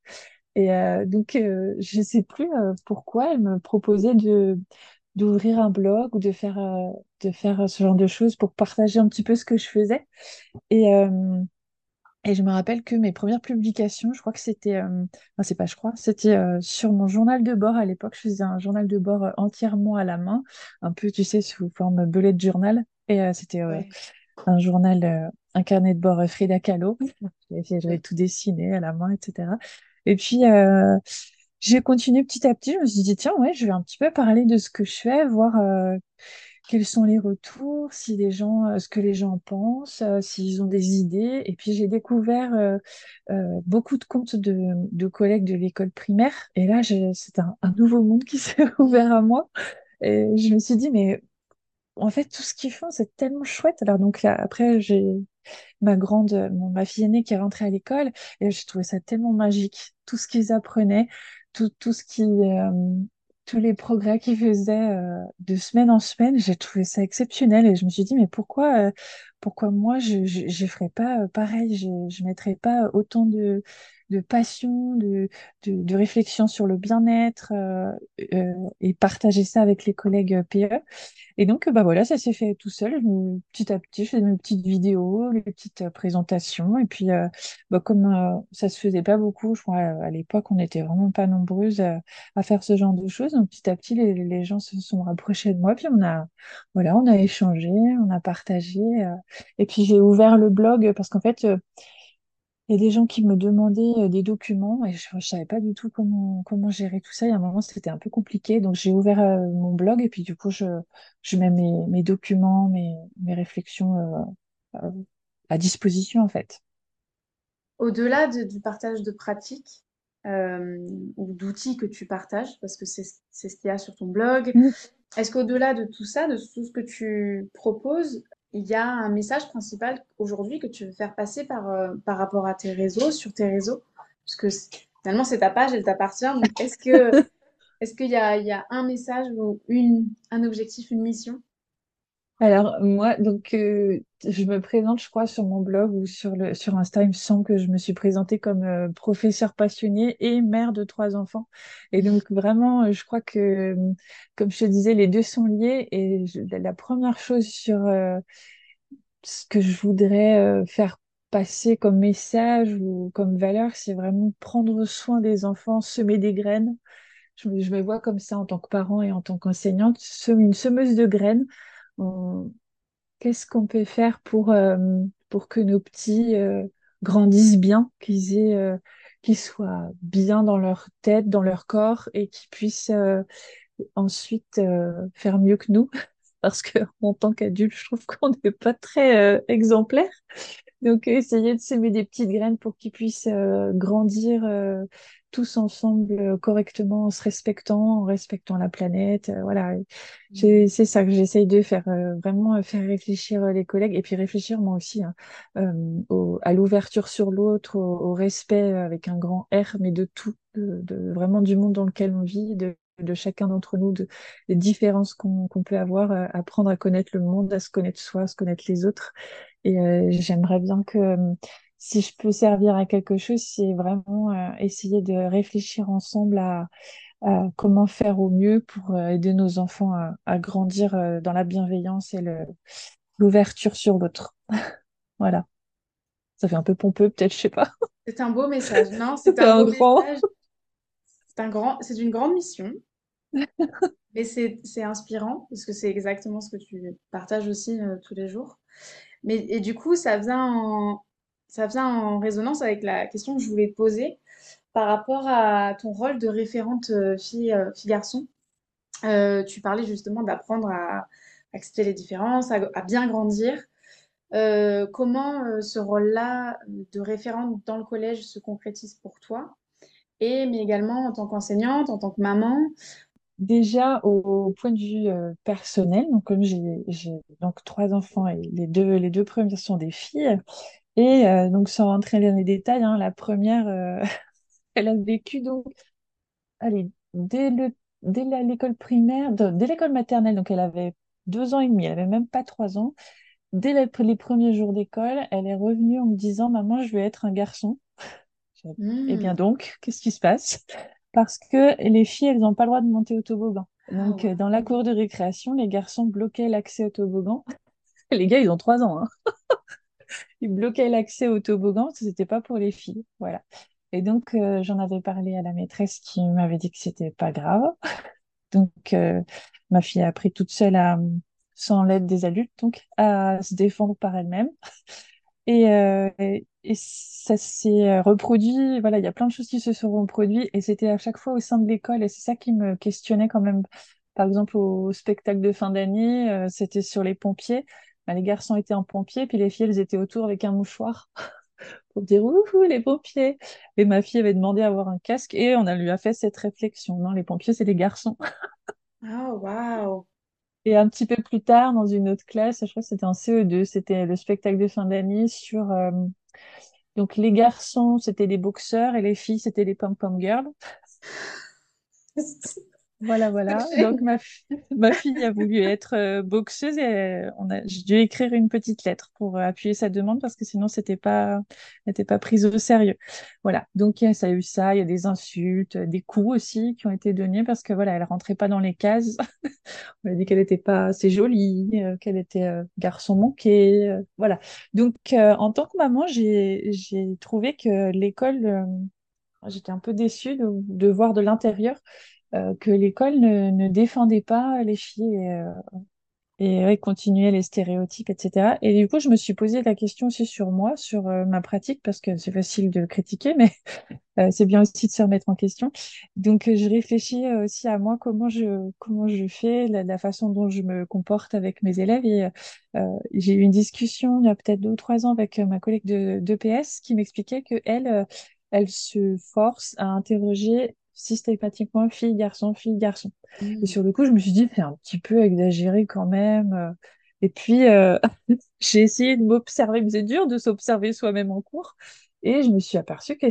B: Et euh, donc, euh, je sais plus euh, pourquoi elle me proposait de d'ouvrir un blog ou de faire euh, de faire ce genre de choses pour partager un petit peu ce que je faisais. Et euh, et je me rappelle que mes premières publications, je crois que c'était, euh, enfin, c'est pas je crois, c'était euh, sur mon journal de bord à l'époque. Je faisais un journal de bord entièrement à la main, un peu, tu sais, sous forme bullet journal. Et c'était
A: ouais.
B: un journal, un carnet de bord Frida Kahlo. J'avais tout dessiné à la main, etc. Et puis, euh, j'ai continué petit à petit. Je me suis dit, tiens, ouais, je vais un petit peu parler de ce que je fais, voir euh, quels sont les retours, si les gens, euh, ce que les gens pensent, euh, s'ils ont des idées. Et puis j'ai découvert euh, beaucoup de comptes de, de collègues de l'école primaire. Et là, c'est un, un nouveau monde qui s'est ouvert à moi. Et je me suis dit, mais en fait, tout ce qu'ils font, c'est tellement chouette. Alors donc là, après, j'ai ma grande, ma fille aînée qui est rentrée à l'école et j'ai trouvé ça tellement magique. Tout ce qu'ils apprenaient, tout, tout ce qui, euh, tous les progrès qu'ils faisaient euh, de semaine en semaine, j'ai trouvé ça exceptionnel et je me suis dit, mais pourquoi, euh, pourquoi moi je, je ferais pas euh, pareil, je, je mettrais pas autant de, passion, de, réflexion sur le bien-être euh, euh, et partager ça avec les collègues PE. Et donc, bah voilà, ça s'est fait tout seul. Petit à petit, je faisais mes petites vidéos, les petites euh, présentations. Et puis, euh, bah, comme euh, ça se faisait pas beaucoup, je crois, à l'époque, on n'était vraiment pas nombreuses à, à faire ce genre de choses. Donc, petit à petit, les, les gens se sont rapprochés de moi. Puis, on a, voilà, on a échangé, on a partagé. Et puis, j'ai ouvert le blog parce qu'en fait, euh, il y a des gens qui me demandaient euh, des documents et je ne savais pas du tout comment, comment gérer tout ça. Il y a un moment, c'était un peu compliqué. Donc, j'ai ouvert euh, mon blog et puis du coup, je, je mets mes, mes documents, mes, mes réflexions euh, euh, à disposition en fait.
A: Au-delà de- du partage de pratiques ou d'outils que tu partages, parce que c'est c'est ce qu'il y a sur ton blog,
B: Mm.
A: est-ce qu'au-delà de tout ça, de tout ce que tu proposes, il y a un message principal aujourd'hui que tu veux faire passer par, euh, par rapport à tes réseaux, sur tes réseaux? Parce que finalement, c'est ta page, elle t'appartient. Est-ce que, est-ce qu'il y a, il y a un message ou une, un objectif, une mission?
B: Alors moi, donc euh, je me présente, je crois, sur mon blog ou sur le sur Insta, il que je me suis présentée comme euh, professeure passionnée et mère de trois enfants. Et donc vraiment, euh, je crois que, euh, comme je te disais, les deux sont liés. Et la première chose sur ce que je voudrais faire passer comme message ou comme valeur, c'est vraiment prendre soin des enfants, semer des graines. Je me, je me vois comme ça en tant que parent et en tant qu'enseignante, une semeuse de graines. Qu'est-ce qu'on peut faire pour, euh, pour que nos petits euh, grandissent bien, qu'ils aient, euh, qu'ils soient bien dans leur tête, dans leur corps et qu'ils puissent ensuite faire mieux que nous? Parce que en tant qu'adulte, je trouve qu'on n'est pas très euh, exemplaire. Donc, essayer de semer des petites graines pour qu'ils puissent grandir tous ensemble euh, correctement, en se respectant, en respectant la planète. euh, voilà, J'ai- c'est ça que j'essaye de faire, euh, vraiment faire réfléchir les collègues et puis réfléchir moi aussi hein, euh, au- à l'ouverture sur l'autre, au, au respect avec un grand R, mais de tout, de, de- vraiment du monde dans lequel on vit, de, de chacun d'entre nous, de, des différences qu'on peut avoir, euh, apprendre à connaître le monde, à se connaître soi, à se connaître les autres. Et j'aimerais bien que si je peux servir à quelque chose, c'est vraiment euh, essayer de réfléchir ensemble à, à comment faire au mieux pour euh, aider nos enfants à, à grandir euh, dans la bienveillance et l'ouverture sur l'autre. Voilà. Ça fait un peu pompeux, peut-être, je sais pas.
A: C'est un beau message. Non, c'est un
B: grand.
A: C'est un grand, c'est une grande mission. Mais c'est c'est inspirant parce que c'est exactement ce que tu partages aussi euh, tous les jours. Mais et du coup, ça vient en ça vient en résonance avec la question que je voulais te poser par rapport à ton rôle de référente euh, fille euh. Euh, tu parlais justement d'apprendre à accepter les différences, à, bien grandir. Comment ce rôle-là de référente dans le collège se concrétise pour toi? Et mais également en tant qu'enseignante, en tant que maman?
B: Déjà, au, point de vue personnel, donc comme j'ai trois enfants et les deux les deux premiers sont des filles et euh, donc sans rentrer dans les détails, hein, la première euh, elle a vécu donc allez dès le dès l'école primaire, de- dès l'école maternelle, donc elle avait deux ans et demi, elle avait même pas trois ans. Dès les, les premiers jours d'école, elle est revenue en me disant, Maman, je veux être un garçon. Eh bien
A: Hmm.
B: donc, qu'est-ce qui se passe? Parce que les filles, elles n'ont pas le droit de monter au toboggan.
A: Ah
B: Donc, dans la cour de récréation, les garçons bloquaient l'accès au toboggan. Les gars, ils ont trois ans, hein. Ils bloquaient l'accès au toboggan, c'était pas pour les filles. Voilà. Et donc, euh, j'en avais parlé à la maîtresse qui m'avait dit que c'était pas grave. Donc, euh, ma fille a appris toute seule sans l'aide des adultes, donc, à se défendre par elle-même. Et, euh, et ça s'est reproduit, voilà, il y a plein de choses qui se sont reproduites et c'était à chaque fois au sein de l'école et c'est ça qui me questionnait quand même. Par exemple, au spectacle de fin d'année, c'était sur les pompiers. Bah, les garçons étaient en pompiers, puis les filles, elles étaient autour avec un mouchoir pour dire Ouhou, les pompiers. Et ma fille avait demandé à avoir un casque et on a lui a fait cette réflexion. Non, les pompiers, c'est les garçons.
A: Ah waouh.
B: Et un petit peu plus tard, dans une autre classe, je crois que c'était en CE2, c'était le spectacle de fin d'année sur euh, Donc les garçons, c'était les boxeurs et les filles, c'était les pom-pom girls. Voilà, voilà. Donc ma, fi- ma fille a voulu être euh, boxeuse et euh, j'ai dû écrire une petite lettre pour euh, appuyer sa demande parce que sinon c'était pas, n'était pas prise au sérieux. Voilà. Donc ça a eu ça, il y a des insultes, des coups aussi qui ont été donnés parce que voilà, elle rentrait pas dans les cases. On a dit qu'elle était pas assez jolie, euh, qu'elle était garçon manqué, voilà. Donc en tant que maman, j'ai j'ai trouvé que l'école, j'étais un peu déçue de, de voir de l'intérieur que l'école ne, ne défendait pas les filles et, euh, et continuait les stéréotypes, etc. Et du coup, je me suis posé la question aussi sur moi, sur euh, ma pratique, parce que c'est facile de critiquer, mais euh, c'est bien aussi de se remettre en question. Donc, euh, je réfléchis euh, aussi à moi, comment je, comment je fais, la, la façon dont je me comporte avec mes élèves. Et euh, j'ai eu une discussion il y a peut-être deux ou trois ans avec euh, ma collègue de, de PS qui m'expliquait que elle, euh, elle se force à interroger systématiquement fille, garçon, fille, garçon. Et
A: Hmm.
B: sur le coup, je me suis dit, c'est un petit peu exagéré quand même. euh. Et puis, euh, j'ai essayé de m'observer, mais c'est dur de s'observer soi-même en cours. Et je me suis aperçue que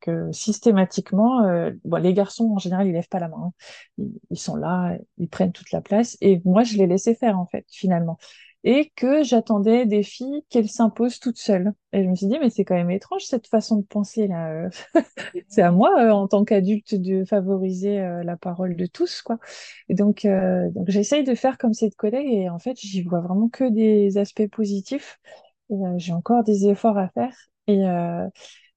B: que systématiquement, euh, bon, les garçons en général, ils lèvent pas la main. hein. Ils, ils sont là, ils prennent toute la place. Et moi, je les laissais faire en fait, finalement. Et que j'attendais des filles qu'elles s'imposent toutes seules. Et je me suis dit, mais c'est quand même étrange cette façon de penser là. euh. C'est à moi, euh, en tant qu'adulte, de favoriser euh, la parole de tous, quoi. Et donc, j'essaye de faire comme cette collègue et en fait, j'y vois vraiment que des aspects positifs. J'ai encore des efforts à faire. Et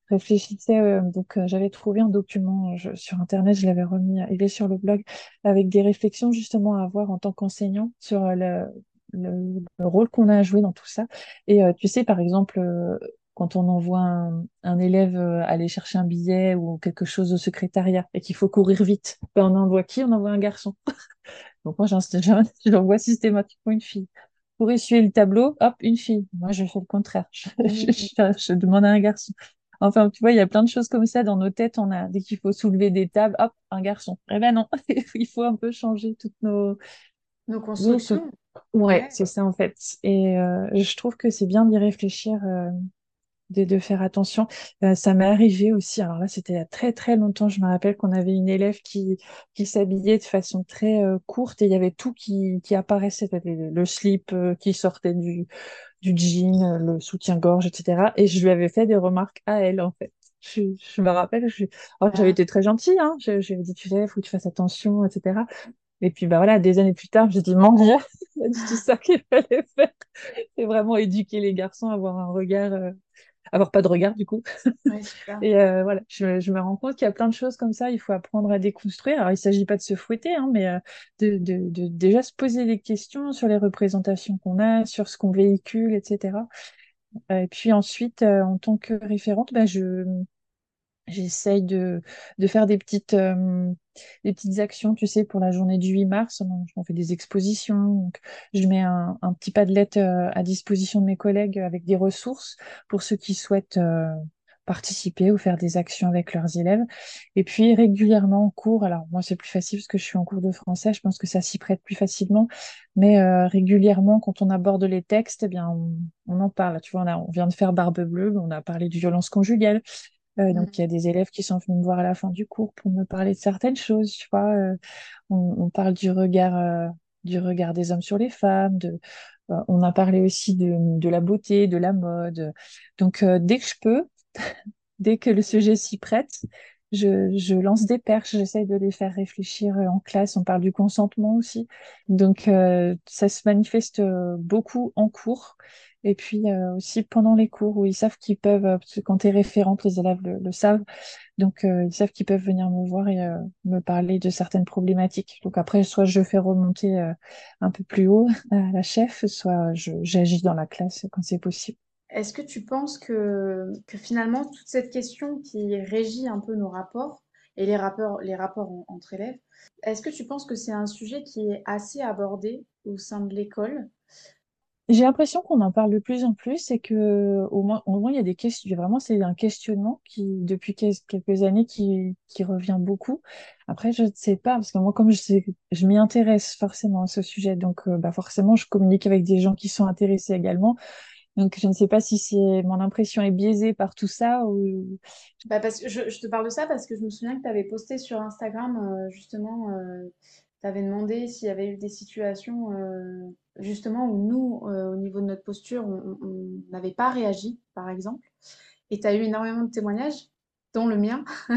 B: réfléchissais, donc j'avais trouvé un document sur Internet, je l'avais remis, il est sur le blog, avec des réflexions justement à avoir en tant qu'enseignant sur le, le, le rôle qu'on a à jouer dans tout ça. Et euh, tu sais, par exemple, euh, quand on envoie un, un élève euh, aller chercher un billet ou quelque chose au secrétariat et qu'il faut courir vite, ben, on envoie qui? On envoie un garçon. Donc moi, j'en- j'en- je l'envoie systématiquement une fille. Pour essuyer le tableau, hop, une fille. Moi, je fais le contraire. Je, je,
A: Hmm.
B: je- je demande à un garçon. Enfin, tu vois, il y a plein de choses comme ça dans nos têtes. On a, dès qu'il faut soulever des tables, hop, un garçon. Eh ben non, il faut un peu changer toutes nos...
A: Nos constructions.
B: Ouais, c'est ça en fait. Et euh, je trouve que c'est bien d'y réfléchir. euh, de, de faire attention. Euh, ça m'est arrivé aussi, alors là, c'était il y a très très longtemps, je me rappelle qu'on avait une élève qui, qui s'habillait de façon très courte et il y avait tout qui, qui apparaissait, le, le slip qui sortait du, du jean, le soutien-gorge, etc. Et je lui avais fait des remarques à elle, en fait. Je, je me rappelle, alors, j'avais
A: Ah.
B: été très gentille, hein. Je, je lui ai dit, tu sais, faut que tu fasses attention, etc. Et puis, bah voilà, des années plus tard, j'ai dit, mon Dieu, c'est tout ça qu'il fallait faire. C'est vraiment éduquer les garçons à avoir un regard, euh, avoir pas de regard, du coup.
A: Ouais.
B: Et euh, voilà, je, je me rends compte qu'il y a plein de choses comme ça, il faut apprendre à déconstruire. Alors, il s'agit pas de se fouetter, hein, mais euh, de, de, de déjà se poser des questions sur les représentations qu'on a, sur ce qu'on véhicule, etc. Et puis ensuite, euh, en tant que référente, ben, je, J'essaye de, de faire des petites, euh, des petites actions, tu sais, pour la journée du 8 mars. On, fait des expositions. Donc, je mets un, un petit padlet euh, à disposition de mes collègues avec des ressources pour ceux qui souhaitent euh, participer ou faire des actions avec leurs élèves. Et puis, régulièrement en cours, alors moi, c'est plus facile parce que je suis en cours de français, je pense que ça s'y prête plus facilement. Mais régulièrement, quand on aborde les textes, eh bien, on, on en parle. Tu vois, on, a, on vient de faire Barbe Bleue, on a parlé de violence conjugale. Euh, donc, il y a des élèves qui sont venus me voir à la fin du cours pour me parler de certaines choses, tu vois. Euh, on, on parle du regard, euh, du regard des hommes sur les femmes, de, on a parlé aussi de, de la beauté, de la mode. Donc, dès que je peux, dès que le sujet s'y prête, je, je lance des perches, j'essaye de les faire réfléchir en classe. On parle du consentement aussi. Donc, ça se manifeste beaucoup en cours. Et puis euh, aussi pendant les cours où ils savent qu'ils peuvent, euh, parce que quand tu es référente, les élèves le, savent, donc euh, ils savent qu'ils peuvent venir me voir et me parler de certaines problématiques. Donc après, soit je fais remonter un peu plus haut à la chef, soit j'agis dans la classe quand c'est possible.
A: Est-ce que tu penses que, finalement, toute cette question qui régit un peu nos rapports et les rapports, entre élèves, est-ce que tu penses que c'est un sujet qui est assez abordé au sein de l'école?
B: J'ai l'impression qu'on en parle de plus en plus et que au moins, au moins il y a des questions. Vraiment, c'est un questionnement qui, depuis quel- quelques années, qui, qui revient beaucoup. Après, je ne sais pas, parce que moi, comme je sais, je m'y intéresse forcément à ce sujet, donc euh, bah forcément, je communique avec des gens qui sont intéressés également. Donc, je ne sais pas si c'est mon impression est biaisée par tout ça ou.
A: Bah parce que je, je te parle de ça parce que je me souviens que tu avais posté sur Instagram, euh, justement, tu avais demandé s'il y avait eu des situations, euh, justement, où nous, euh, au niveau de notre posture, on n'avait pas réagi, par exemple. Et tu as eu énormément de témoignages, dont le mien.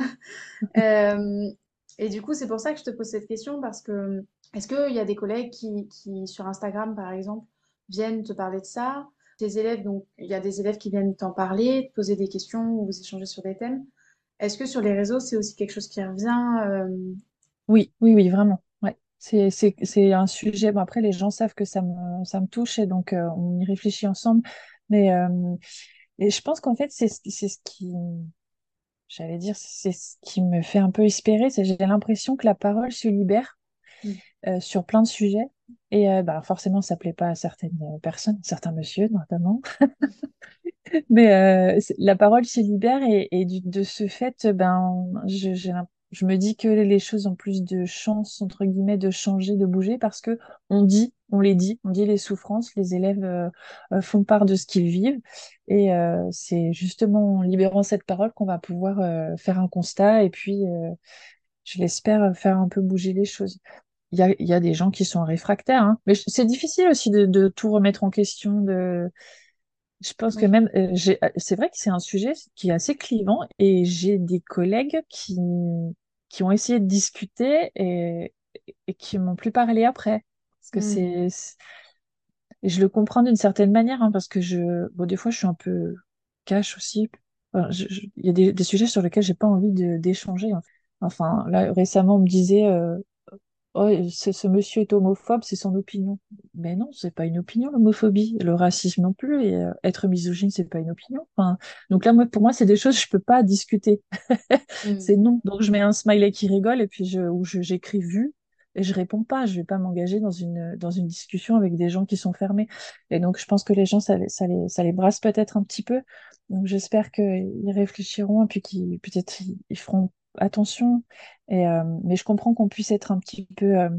A: Euh, et du coup, c'est pour ça que je te pose cette question, parce que est-ce qu'il y a des collègues qui, qui, sur Instagram, par exemple, viennent te parler de ça? Tes élèves, donc, il y a des élèves qui viennent t'en parler, te poser des questions ou vous échanger sur des thèmes. Est-ce que sur les réseaux, c'est aussi quelque chose qui revient? euh,
B: Oui, oui, oui, vraiment. C'est, un sujet. Bon, après, les gens savent que ça me, ça me touche et donc euh, on y réfléchit ensemble. Mais euh, et je pense qu'en fait, c'est, ce- qui, j'allais dire, c'est ce qui me fait un peu espérer. C'est j'ai l'impression que la parole se libère
A: Mm.
B: euh, sur plein de sujets. Et bah, forcément, ça plaît pas à certaines personnes, certains messieurs notamment. Mais la parole se libère et, et du- de ce fait, ben, j'ai l'im- je me dis que les choses ont plus de chances, entre guillemets, de changer, de bouger parce que on dit, on les dit, on dit les souffrances, les élèves euh, euh, font part de ce qu'ils vivent et euh, c'est justement en libérant cette parole qu'on va pouvoir euh, faire un constat et puis, euh, je l'espère, faire un peu bouger les choses. Il y a, y a des gens qui sont réfractaires, hein. Mais c'est difficile aussi de, de tout remettre en question, de je pense que même, euh, euh, c'est vrai que c'est un sujet qui est assez clivant et j'ai des collègues qui, qui ont essayé de discuter et, et qui m'ont plus parlé après. Parce que
A: Mm.
B: c'est, je le comprends d'une certaine manière, hein, parce que je, bon, des fois, je suis un peu cash aussi. Enfin, il y a des, des sujets sur lesquels j'ai pas envie d'échanger. Enfin, là, récemment, on me disait, euh, Oh, ce, ce monsieur est homophobe, c'est son opinion. Mais non, c'est pas une opinion, l'homophobie. Le racisme non plus. Et euh, être misogyne, c'est pas une opinion. Enfin, donc là, moi, pour moi, c'est des choses que je peux pas discuter.
A: Mm.
B: C'est non. Donc je mets un smiley qui rigole et puis je, ou je, j'écris vu et je réponds pas. Je vais pas m'engager dans une, dans une discussion avec des gens qui sont fermés. Et donc je pense que les gens, ça, les- ça les, ça les brasse peut-être un petit peu. Donc j'espère qu'ils réfléchiront et puis qu'ils, peut-être, ils, ils feront attention. Et, euh, mais je comprends qu'on puisse être un petit peu, euh,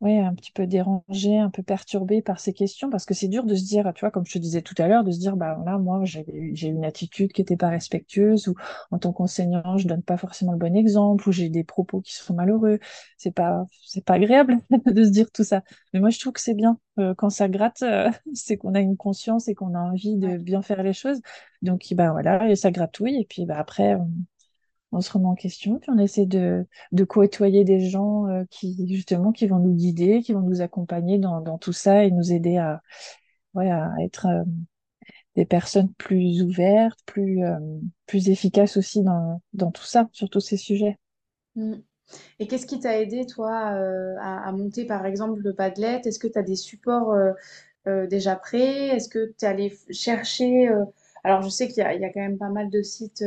B: ouais, un petit peu dérangé, un peu perturbé par ces questions, parce que c'est dur de se dire, tu vois, comme je te disais tout à l'heure, de se dire, bah là, moi, j'ai eu- une attitude qui n'était pas respectueuse, ou en tant qu'enseignant, je donne pas forcément le bon exemple, ou j'ai des propos qui sont malheureux. C'est pas, c'est pas agréable de se dire tout ça. Mais moi, je trouve que c'est bien. Euh, quand ça gratte, c'est qu'on a une conscience et qu'on a envie de bien faire les choses. Donc, bah voilà, et ça gratouille, et puis bah après, on se remet en question, puis on essaie de, de côtoyer des gens euh, qui, justement, qui vont nous guider, qui vont nous accompagner dans, dans tout ça et nous aider à, ouais, à être euh, des personnes plus ouvertes, plus, euh, plus efficaces aussi dans, dans tout ça, sur tous ces sujets.
A: Mm. Et qu'est-ce qui t'a aidé, toi, à, monter, par exemple, le Padlet? Est-ce que tu as des supports déjà prêts? Est-ce que tu es allé chercher Alors, je sais qu'il y y a quand même pas mal de sites.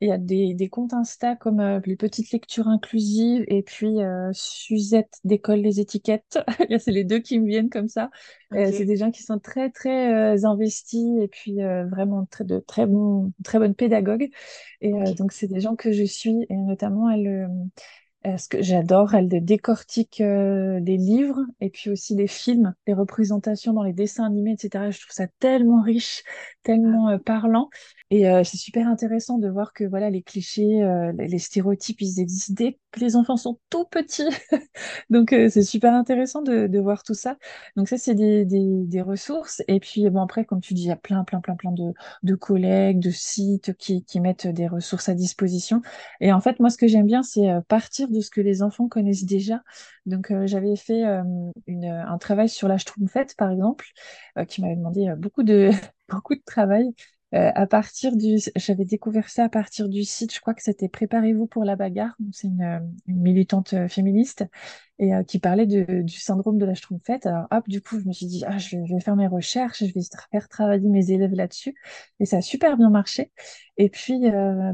B: Il y a des, des comptes Insta comme euh, les petites lectures inclusives et puis euh, Suzette décolle les étiquettes. C'est les deux qui me viennent comme ça. Euh, c'est des gens qui sont très très investis et puis vraiment très, de très bons, très bonnes pédagogues. Et donc c'est des gens que je suis et notamment elle, ce que j'adore, elle décortique euh, les livres et puis aussi les films, les représentations dans les dessins animés, etc. Je trouve ça tellement riche, tellement euh, parlant. Et euh, c'est super intéressant de voir que voilà les clichés, euh, les stéréotypes, ils existent dès que les enfants sont tout petits. Donc c'est super intéressant de, voir tout ça. Donc ça, c'est des, des, ressources. Et puis bon, après, comme tu dis, il y a plein, plein, plein, plein de, de collègues, de sites qui, qui mettent des ressources à disposition. Et en fait, moi, ce que j'aime bien, c'est partir de ce que les enfants connaissent déjà. Donc j'avais fait une, un travail sur la Schtroumpfette, par exemple, qui m'avait demandé beaucoup de, beaucoup de travail. Euh, à partir du, j'avais découvert ça à partir du site, je crois que c'était Préparez-vous pour la bagarre. C'est une, euh, militante euh, féministe et qui parlait de- du syndrome de la Schtroumpfette. Alors hop, du coup, je me suis dit, ah, je vais, faire mes recherches, je vais faire travailler mes élèves là-dessus. Et ça a super bien marché. Et puis,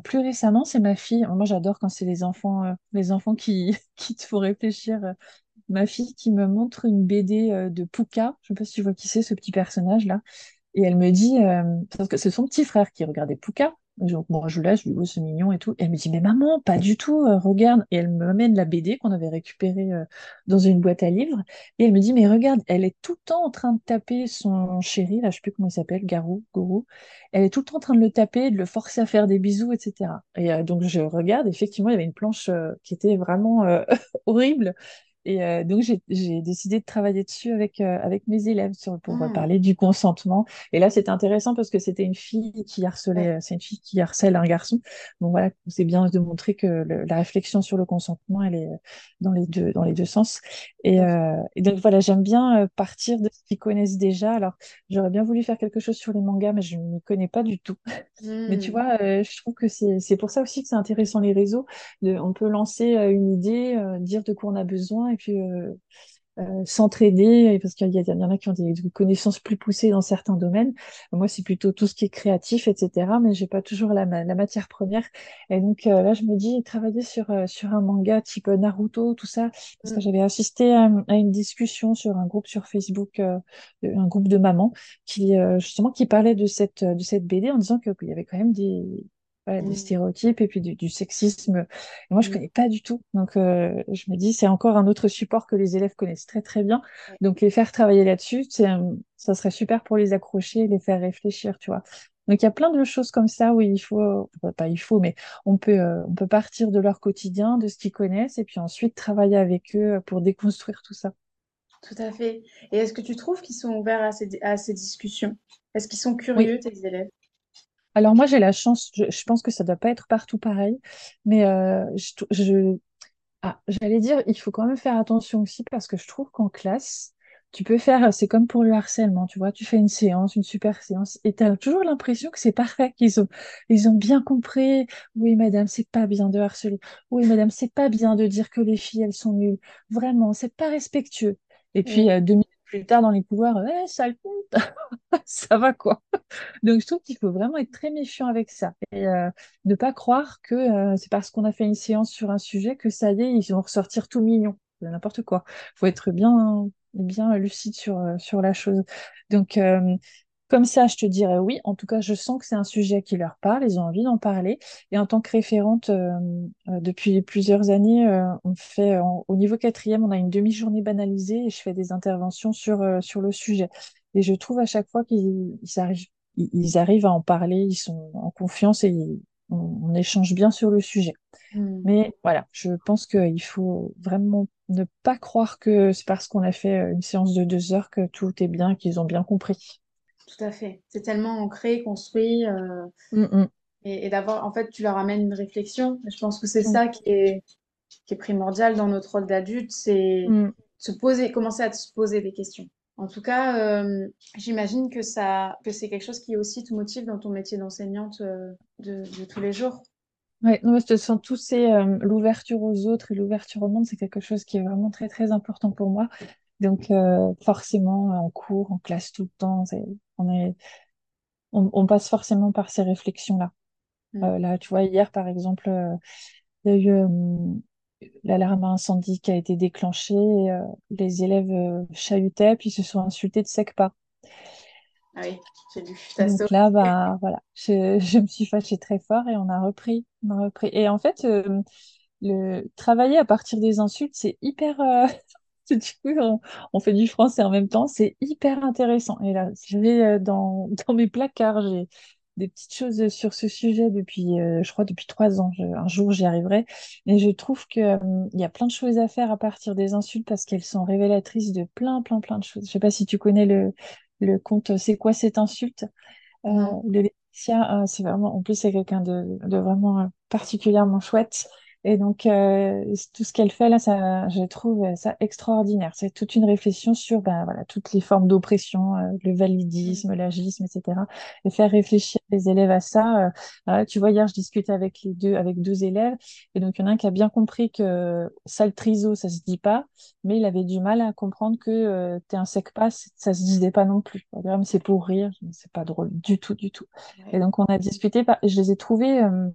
B: plus récemment, c'est ma fille. Moi, j'adore quand c'est les enfants, les enfants qui, qui te font réfléchir. Ma fille qui me montre une BD de Pooka. Je sais pas si tu vois qui c'est, ce petit personnage-là. Et elle me dit, euh, parce que c'est son petit frère qui regardait Pooka. Donc, bon, je laisse, je lui dis, oh, c'est mignon et tout. Et elle me dit, mais maman, pas du tout, euh, regarde. Et elle m'amène la BD qu'on avait récupérée euh, dans une boîte à livres. Et elle me dit, mais regarde, elle est tout le temps en train de taper son chéri, là, je sais plus comment il s'appelle, Garou, Gourou. Elle est tout le temps en train de le taper, de le forcer à faire des bisous, etc. Et donc, je regarde, effectivement, il y avait une planche qui était vraiment horrible. Et euh, donc, j'ai décidé de travailler dessus avec, euh, avec mes élèves sur, pour euh,
A: Hmm.
B: parler du consentement. Et là, c'était intéressant parce que c'était une fille qui harcelait,
A: Ouais.
B: euh, c'est une fille qui harcèle un garçon. Donc voilà, c'est bien de montrer que le- la réflexion sur le consentement, elle est dans les deux, dans les deux sens. Et, euh, donc voilà, j'aime bien partir de ce qu'ils connaissent déjà. Alors, j'aurais bien voulu faire quelque chose sur les mangas, mais je ne m'y connais pas du tout. Mais tu
A: Hmm.
B: vois, je trouve que c'est pour ça aussi que c'est intéressant les réseaux. De- on peut lancer une idée, dire de quoi on a besoin, et puis euh, euh, s'entraider, et parce qu'il y, en a qui ont des, connaissances plus poussées dans certains domaines. Moi, c'est plutôt tout ce qui est créatif, etc. Mais j'ai pas toujours la, ma- la matière première. Et donc euh, là, je me dis, travailler sur, sur un manga type Naruto, tout ça, parce que
A: Hmm.
B: j'avais assisté à, à une discussion sur un groupe sur Facebook, euh, un groupe de mamans, qui euh, justement qui parlait de cette, de cette BD en disant qu'il y avait quand même des voilà, des
A: Hmm.
B: stéréotypes et puis du, du sexisme. Et moi, je
A: Hmm.
B: connais pas du tout. Donc, euh, je me dis, c'est encore un autre support que les élèves connaissent très, très bien. Donc, les faire travailler là-dessus, c'est, euh, ça serait super pour les accrocher les faire réfléchir, tu vois. Donc, il y a plein de choses comme ça où il faut, pas il faut, mais on peut, euh, on peut partir de leur quotidien, de ce qu'ils connaissent, et puis ensuite travailler avec eux pour déconstruire tout ça.
A: Tout à fait. Et est-ce que tu trouves qu'ils sont ouverts à ces, à ces discussions? Est-ce qu'ils sont
B: Oui.
A: curieux, tes élèves?
B: Alors moi, j'ai la chance, je, je pense que ça doit pas être partout pareil, mais euh, je, je, Ah, j'allais dire, il faut quand même faire attention aussi parce que je trouve qu'en classe, tu peux faire, c'est comme pour le harcèlement, tu vois, tu fais une séance, une super séance, et tu as toujours l'impression que c'est parfait, qu'ils ont, ils ont bien compris. Oui, madame, c'est pas bien de harceler. Oui, madame, c'est pas bien de dire que les filles, elles sont nulles. Vraiment, c'est pas respectueux. Et puis,
A: Hmm.
B: euh, deux minutes plus tard, dans les couloirs, eh, sale compte, ça va quoi. Donc, je trouve qu'il faut vraiment être très méfiant avec ça et euh, ne pas croire que euh, c'est parce qu'on a fait une séance sur un sujet que ça y est, ils vont ressortir tout mignons. C'est N'importe quoi. Il faut être bien, bien lucide sur, euh, sur la chose. Donc, euh, comme ça, je te dirais oui. En tout cas, je sens que c'est un sujet qui leur parle, ils ont envie d'en parler. Et en tant que référente, euh, euh, depuis plusieurs années, euh, on fait, en- au niveau quatrième, on a une demi-journée banalisée et je fais des interventions sur, euh, sur le sujet. Et je trouve à chaque fois qu'ils ils arrivent ils, ils arrivent à en parler, ils sont en confiance et ils- on, on échange bien sur le sujet.
A: Hmm.
B: Mais voilà, je pense qu'il faut vraiment ne pas croire que c'est parce qu'on a fait euh, une séance de deux heures que tout est bien, qu'ils ont bien compris.
A: Tout à fait. C'est tellement ancré, construit, euh,
B: Mm, mm,
A: et, et d'avoir, en fait, tu leur amènes une réflexion. Je pense que c'est
B: mm,
A: ça qui est, qui est primordial dans notre rôle d'adulte, c'est se poser, commencer à se poser des questions. En tout cas, euh, j'imagine que ça, que c'est quelque chose qui aussi te motive dans ton métier d'enseignante euh, de, de tous les jours.
B: Ouais, non, mais je te sens tous ces, l'ouverture aux autres et l'ouverture au monde, c'est quelque chose qui est vraiment très très important pour moi. Donc euh, forcément, en cours, en classe tout le temps, on est on, on passe forcément par ces réflexions-là.
A: Mm.
B: Euh, là, tu vois, hier, par exemple, euh, il y a eu l'alarme incendie qui a été déclenchée. et, les élèves chahutaient, puis se sont insultés de sec pas.
A: Ah oui, j'ai lu
B: Donc là, bah voilà, je, je me suis fâchée très fort et on a repris. On a repris. Et en fait, euh, le travailler à partir des insultes, c'est hyper. euh, du coup, on, on fait du français en même temps, c'est hyper intéressant. Et là, je vais euh, dans, dans mes placards, j'ai des petites choses sur ce sujet depuis, euh, je crois, depuis trois ans. Je- un jour, j'y arriverai. Et je trouve que, euh, il y a plein de choses à faire à partir des insultes parce qu'elles sont révélatrices de plein, plein, plein de choses. Je sais pas si tu connais le, le conte C'est quoi cette insulte? Euh, le Laetitia, euh, c'est vraiment, en plus, c'est quelqu'un de, de vraiment particulièrement chouette. Et donc, euh, tout ce qu'elle fait là, ça, je trouve ça extraordinaire. C'est toute une réflexion sur ben, voilà, toutes les formes d'oppression, euh, le
A: Mm.
B: validisme, l'agisme, etc. Et faire réfléchir les élèves à ça. euh, voilà, tu vois, hier, je discutais avec les deux, avec deux élèves. Et donc, il y en a un qui a bien compris que sale triso, ça se dit pas mais il avait du mal à comprendre que euh, t'es un sec-pas, c- ça se disait pas non plus. C'est pour rire, c'est pas drôle du tout, du tout. Et donc on a discuté, par- je les ai trouvés, euh,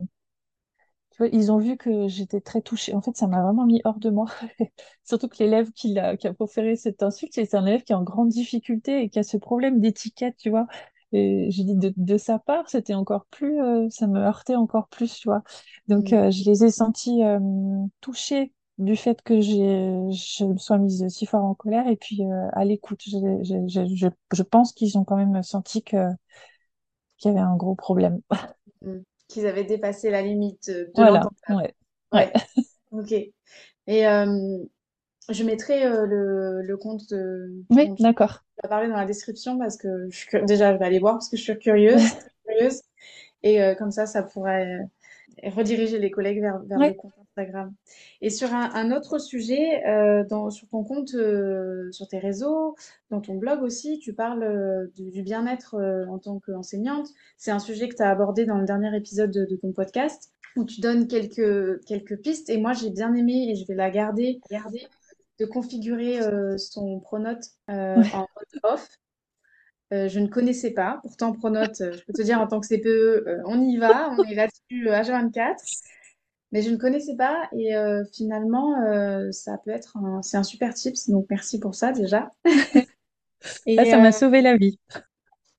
B: tu vois, ils ont vu que j'étais très touchée. En fait, ça m'a vraiment mis hors de moi. Surtout que l'élève qui a, qui a proféré cette insulte, c'est un élève qui est en grande difficulté et qui a ce problème d'étiquette, tu vois. Et j'ai dit de, de sa part, c'était encore plus, euh, ça me heurtait encore plus, tu vois. Donc,
A: Mm.
B: euh, je les ai sentis euh, touchés du fait que je me sois mise si fort en colère et puis à l'écoute. Je, je, je, je, je pense qu'ils ont quand même senti que, qu'il y avait un gros problème.
A: Mm. Qu'ils avaient dépassé la limite euh, de
B: Voilà, ouais,
A: ok. Et euh, je mettrai euh, le, le compte de,
B: Oui, d'accord.
A: as parlé dans la description parce que je suis, déjà, je vais aller voir parce que je suis curieuse, curieuse. Et euh, comme ça, ça pourrait rediriger les collègues vers, vers le compte Instagram. Et sur un, un autre sujet, euh, dans, sur ton compte, euh, sur tes réseaux, dans ton blog aussi, tu parles euh, du, du bien-être en tant qu'enseignante. C'est un sujet que tu as abordé dans le dernier épisode de, de ton podcast, où tu donnes quelques, quelques pistes. Et moi, j'ai bien aimé, et je vais la garder, garder de configurer son pronote en mode off. Euh, je ne connaissais pas. Pourtant, Pronote, euh, je peux te dire, en tant que CPE, euh, on y va, on est là-dessus euh, H24. Mais je ne connaissais pas et euh, finalement, euh, ça peut être un, c'est un super tips. Donc, merci pour ça déjà. Et
B: ça m'a
A: euh,
B: sauvé la vie.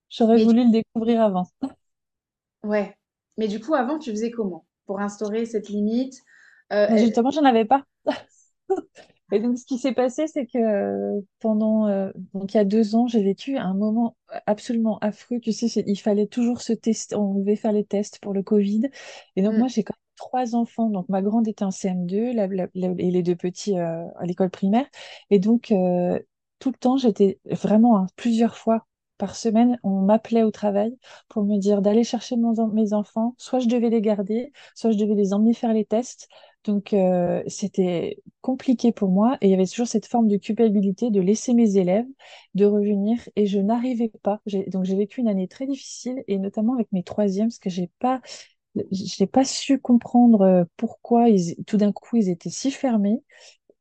B: J'aurais
A: mais
B: voulu le découvrir avant.
A: ouais. Mais du coup, avant, tu faisais comment pour instaurer cette limite? Euh,
B: justement, j'en avais pas. Et donc, ce qui s'est passé, c'est que pendant, euh, donc il y a deux ans, j'ai vécu un moment absolument affreux. Tu sais, il fallait toujours se tester, on devait faire les tests pour le Covid. Et donc,
A: hmm,
B: moi, j'ai quand même trois enfants. Donc, ma grande était en CM2 la- la- la- et les deux petits euh, à l'école primaire. Et donc, euh, tout le temps, j'étais vraiment hein, plusieurs fois par semaine, on m'appelait au travail pour me dire d'aller chercher mes enfants. Soit je devais les garder, soit je devais les emmener faire les tests. Donc, euh, c'était compliqué pour moi et il y avait toujours cette forme de culpabilité de laisser mes élèves, de revenir et je n'arrivais pas. Donc, j'ai vécu une année très difficile et notamment avec mes troisièmes parce que j'ai pas, je n'ai pas su comprendre euh, pourquoi ils, tout d'un coup ils étaient si fermés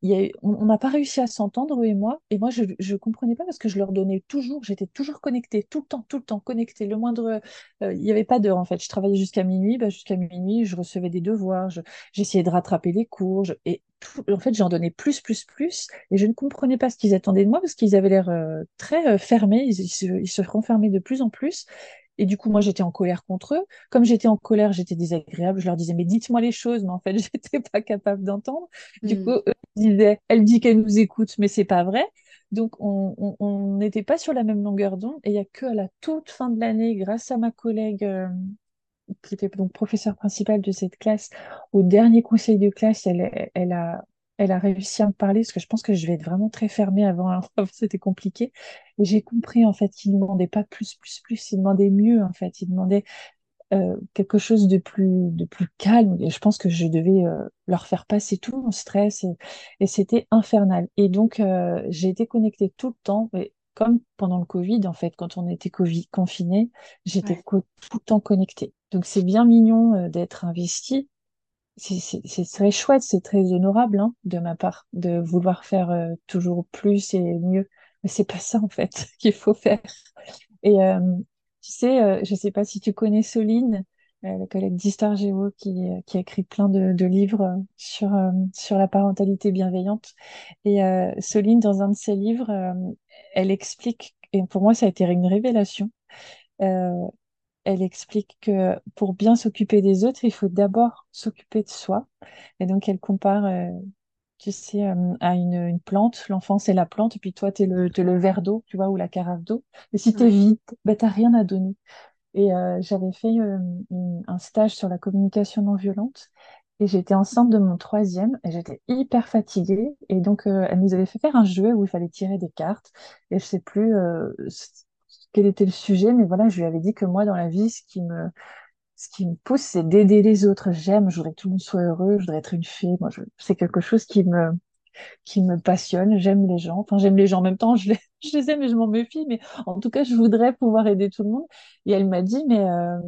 B: il y a on n'a pas réussi à s'entendre, eux et moi. Et moi, je ne comprenais pas parce que je leur donnais toujours, j'étais toujours connectée, tout le temps, tout le temps connectée. Le moindre, euh, il n'y avait pas d'heure en fait. Je travaillais jusqu'à minuit, bah, jusqu'à minuit, je recevais des devoirs, je- j'essayais de rattraper les cours. et tout- en fait, j'en donnais plus, plus, plus. Et je ne comprenais pas ce qu'ils attendaient de moi parce qu'ils avaient l'air euh, très fermés. Ils, ils se, ils se renfermaient de plus en plus. Et du coup, moi, j'étais en colère contre eux. Comme j'étais en colère, j'étais désagréable. Je leur disais, mais dites-moi les choses. Mais en fait, j'étais pas capable d'entendre. Du coup,
A: hmm,
B: eux disaient, elle dit qu'elle nous écoute, mais c'est pas vrai. Donc, on n'était pas sur la même longueur d'onde. Et il y a que à la toute fin de l'année, grâce à ma collègue euh, qui était donc professeure principale de cette classe, au dernier conseil de classe, elle, elle a, elle a réussi à me parler parce que je pense que je vais être vraiment très fermée avant. avant, C'était compliqué. Et j'ai compris en fait qu'il ne demandait pas plus, plus, plus. Il demandait mieux en fait. Il demandait euh, quelque chose de plus, de plus calme. Et je pense que je devais euh, leur faire passer tout mon stress et, et c'était infernal. Et donc, euh, j'ai été connectée tout le temps. Comme pendant le Covid, en fait, quand on était COVID, confiné, j'étais
A: ouais,
B: co- tout le temps connectée. Donc, c'est bien mignon euh, d'être investi. C'est très chouette, c'est très honorable hein, de ma part de vouloir faire euh, toujours plus et mieux. Mais c'est pas ça, en fait, qu'il faut faire. Et, euh, Tu sais, euh, je sais pas si tu connais Soline, euh, la collègue d'Histoire Géo qui, euh, qui a écrit plein de, de livres sur, sur la parentalité bienveillante. Et Soline, dans un de ses livres, elle explique, et pour moi ça a été une révélation, elle explique que pour bien s'occuper des autres, il faut d'abord s'occuper de soi. Et donc elle compare, euh, tu sais, euh, à une, une plante. L'enfant, c'est la plante, et puis toi, t'es le, t'es le verre d'eau, tu vois, ou la carafe d'eau. Et si t'es
A: Ouais.
B: vide, ben, t'as rien à donner. Et euh, j'avais fait euh, une- un stage sur la communication non violente et j'étais enceinte de mon troisième et j'étais hyper fatiguée. Et donc, euh, elle nous avait fait faire un jeu où il fallait tirer des cartes. Et je sais plus euh, quel était le sujet, mais voilà, je lui avais dit que moi, dans la vie, ce qui me, ce qui me pousse, c'est d'aider les autres. J'aime, je voudrais que tout le monde soit heureux, je voudrais être une fée. Moi, je- c'est quelque chose qui me, qui me passionne. J'aime les gens. Enfin, j'aime les gens en même temps. Je les, je les aime et je m'en méfie. Mais en tout cas, je voudrais pouvoir aider tout le monde. Et elle m'a dit, mais euh,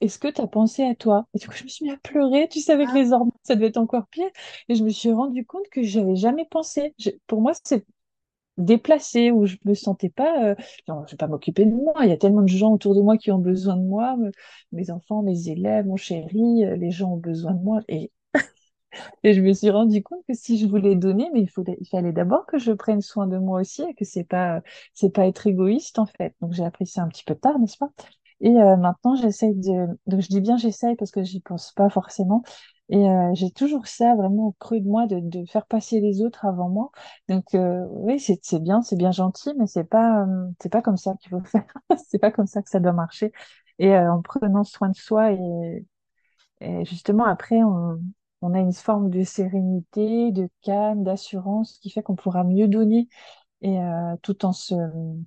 B: est-ce que tu as pensé à toi? Et du coup, je me suis mis à pleurer. Tu sais, avec
A: Ah,
B: les hormones, ça devait être encore pire. Et je me suis rendu compte que j'avais jamais pensé. Je- pour moi, c'est déplacé où je me sentais pas. euh, non, je vais pas m'occuper de moi. Il y a tellement de gens autour de moi qui ont besoin de moi. me- mes enfants, mes élèves, mon chéri, euh, les gens ont besoin de moi. Et et je me suis rendu compte que si je voulais donner, mais il fallait, il fallait d'abord que je prenne soin de moi aussi et que c'est pas, c'est pas être égoïste en fait. Donc j'ai appris ça un petit peu tard, n'est-ce pas? Et euh, maintenant j'essaye de, donc je dis bien j'essaye parce que j'y pense pas forcément. Et j'ai toujours ça vraiment au creux de moi de, faire passer les autres avant moi. Donc oui, c'est bien, c'est bien gentil, mais c'est pas, c'est pas comme ça qu'il faut faire. C'est pas comme ça que ça doit marcher. Et en prenant soin de soi et justement, après, on, a une forme de sérénité, de calme, d'assurance qui fait qu'on pourra mieux donner et tout en se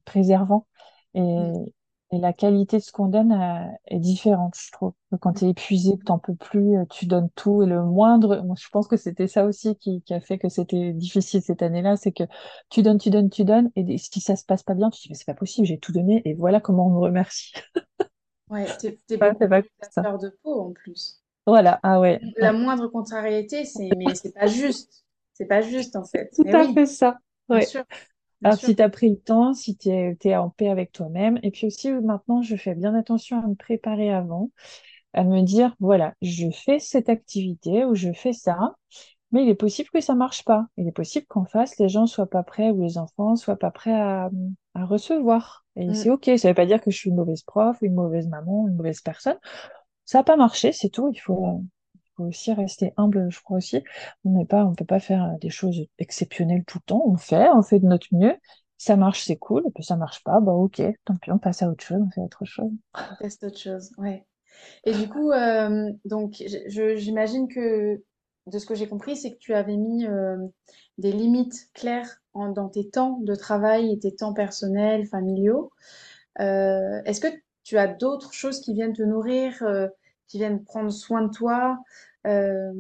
B: préservant. Et,
A: mm,
B: et la qualité de ce qu'on donne euh, est différente, je trouve. Quand tu es épuisé, que t'en peux plus, euh, tu donnes tout et le moindre. Moi, je pense que c'était ça aussi qui, qui a fait que c'était difficile cette année-là, c'est que tu donnes, tu donnes, tu donnes, et si ça se passe pas bien, tu te dis mais c'est pas possible, j'ai tout donné, et voilà comment on me remercie.
A: ouais, t'es,
B: Ouais, pas
A: à
B: ça.
A: de peau en plus.
B: Voilà, ah ouais,
A: La moindre contrariété, c'est mais c'est pas juste. C'est pas juste en fait.
B: Tout
A: Mais
B: à
A: oui,
B: fait ça.
A: bien
B: Ouais.
A: sûr, bien
B: Alors,
A: sûr.
B: si tu as pris le temps, si tu es, en paix avec toi-même. Et puis aussi, maintenant, je fais bien attention à me préparer avant, à me dire, voilà, je fais cette activité ou je fais ça, mais il est possible que ça marche pas. Il est possible qu'en face, les gens soient pas prêts ou les enfants soient pas prêts à, à recevoir. Et c'est
A: Mm.
B: OK. Ça veut pas dire que je suis une mauvaise prof, une mauvaise maman, une mauvaise personne. Ça n'a pas marché, c'est tout. Il faut, faut aussi rester humble, je crois aussi. On n'est pas, on peut pas faire euh, des choses exceptionnelles tout le temps. On fait, on fait de notre mieux. Ça marche, c'est cool. Et puis ça marche pas, bah ok, tant pis, on passe à autre chose, on fait autre chose.
A: On teste autre chose. Ouais. Et du coup, euh, donc, j'imagine que de ce que j'ai compris, c'est que tu avais mis euh, des limites claires en- dans tes temps de travail et tes temps personnels, familiaux. Est-ce que tu as d'autres choses qui viennent te nourrir, qui viennent prendre soin de toi? Euh,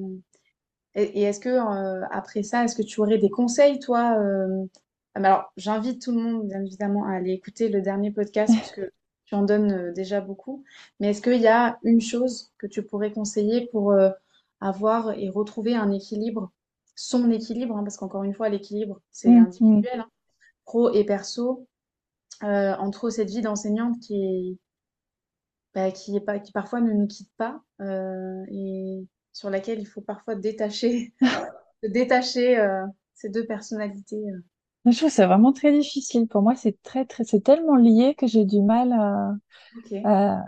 A: et et est-ce que euh, après ça, est-ce que tu aurais des conseils, toi? euh, alors, j'invite tout le monde, bien évidemment, à aller écouter le dernier podcast puisque tu en donnes déjà beaucoup. Mais est-ce qu'il y a une chose que tu pourrais conseiller pour avoir et retrouver un équilibre, son équilibre, hein, parce qu'encore une fois, l'équilibre, c'est
B: Mm, mm.
A: individuel, hein, pro et perso, euh, entre cette vie d'enseignante qui est bah, qui est pas, qui parfois ne nous quitte pas euh, et sur laquelle il faut parfois détacher, euh, ces deux personnalités. euh.
B: Je trouve ça vraiment très difficile. Pour moi, c'est très, très, c'est tellement lié que j'ai du mal à,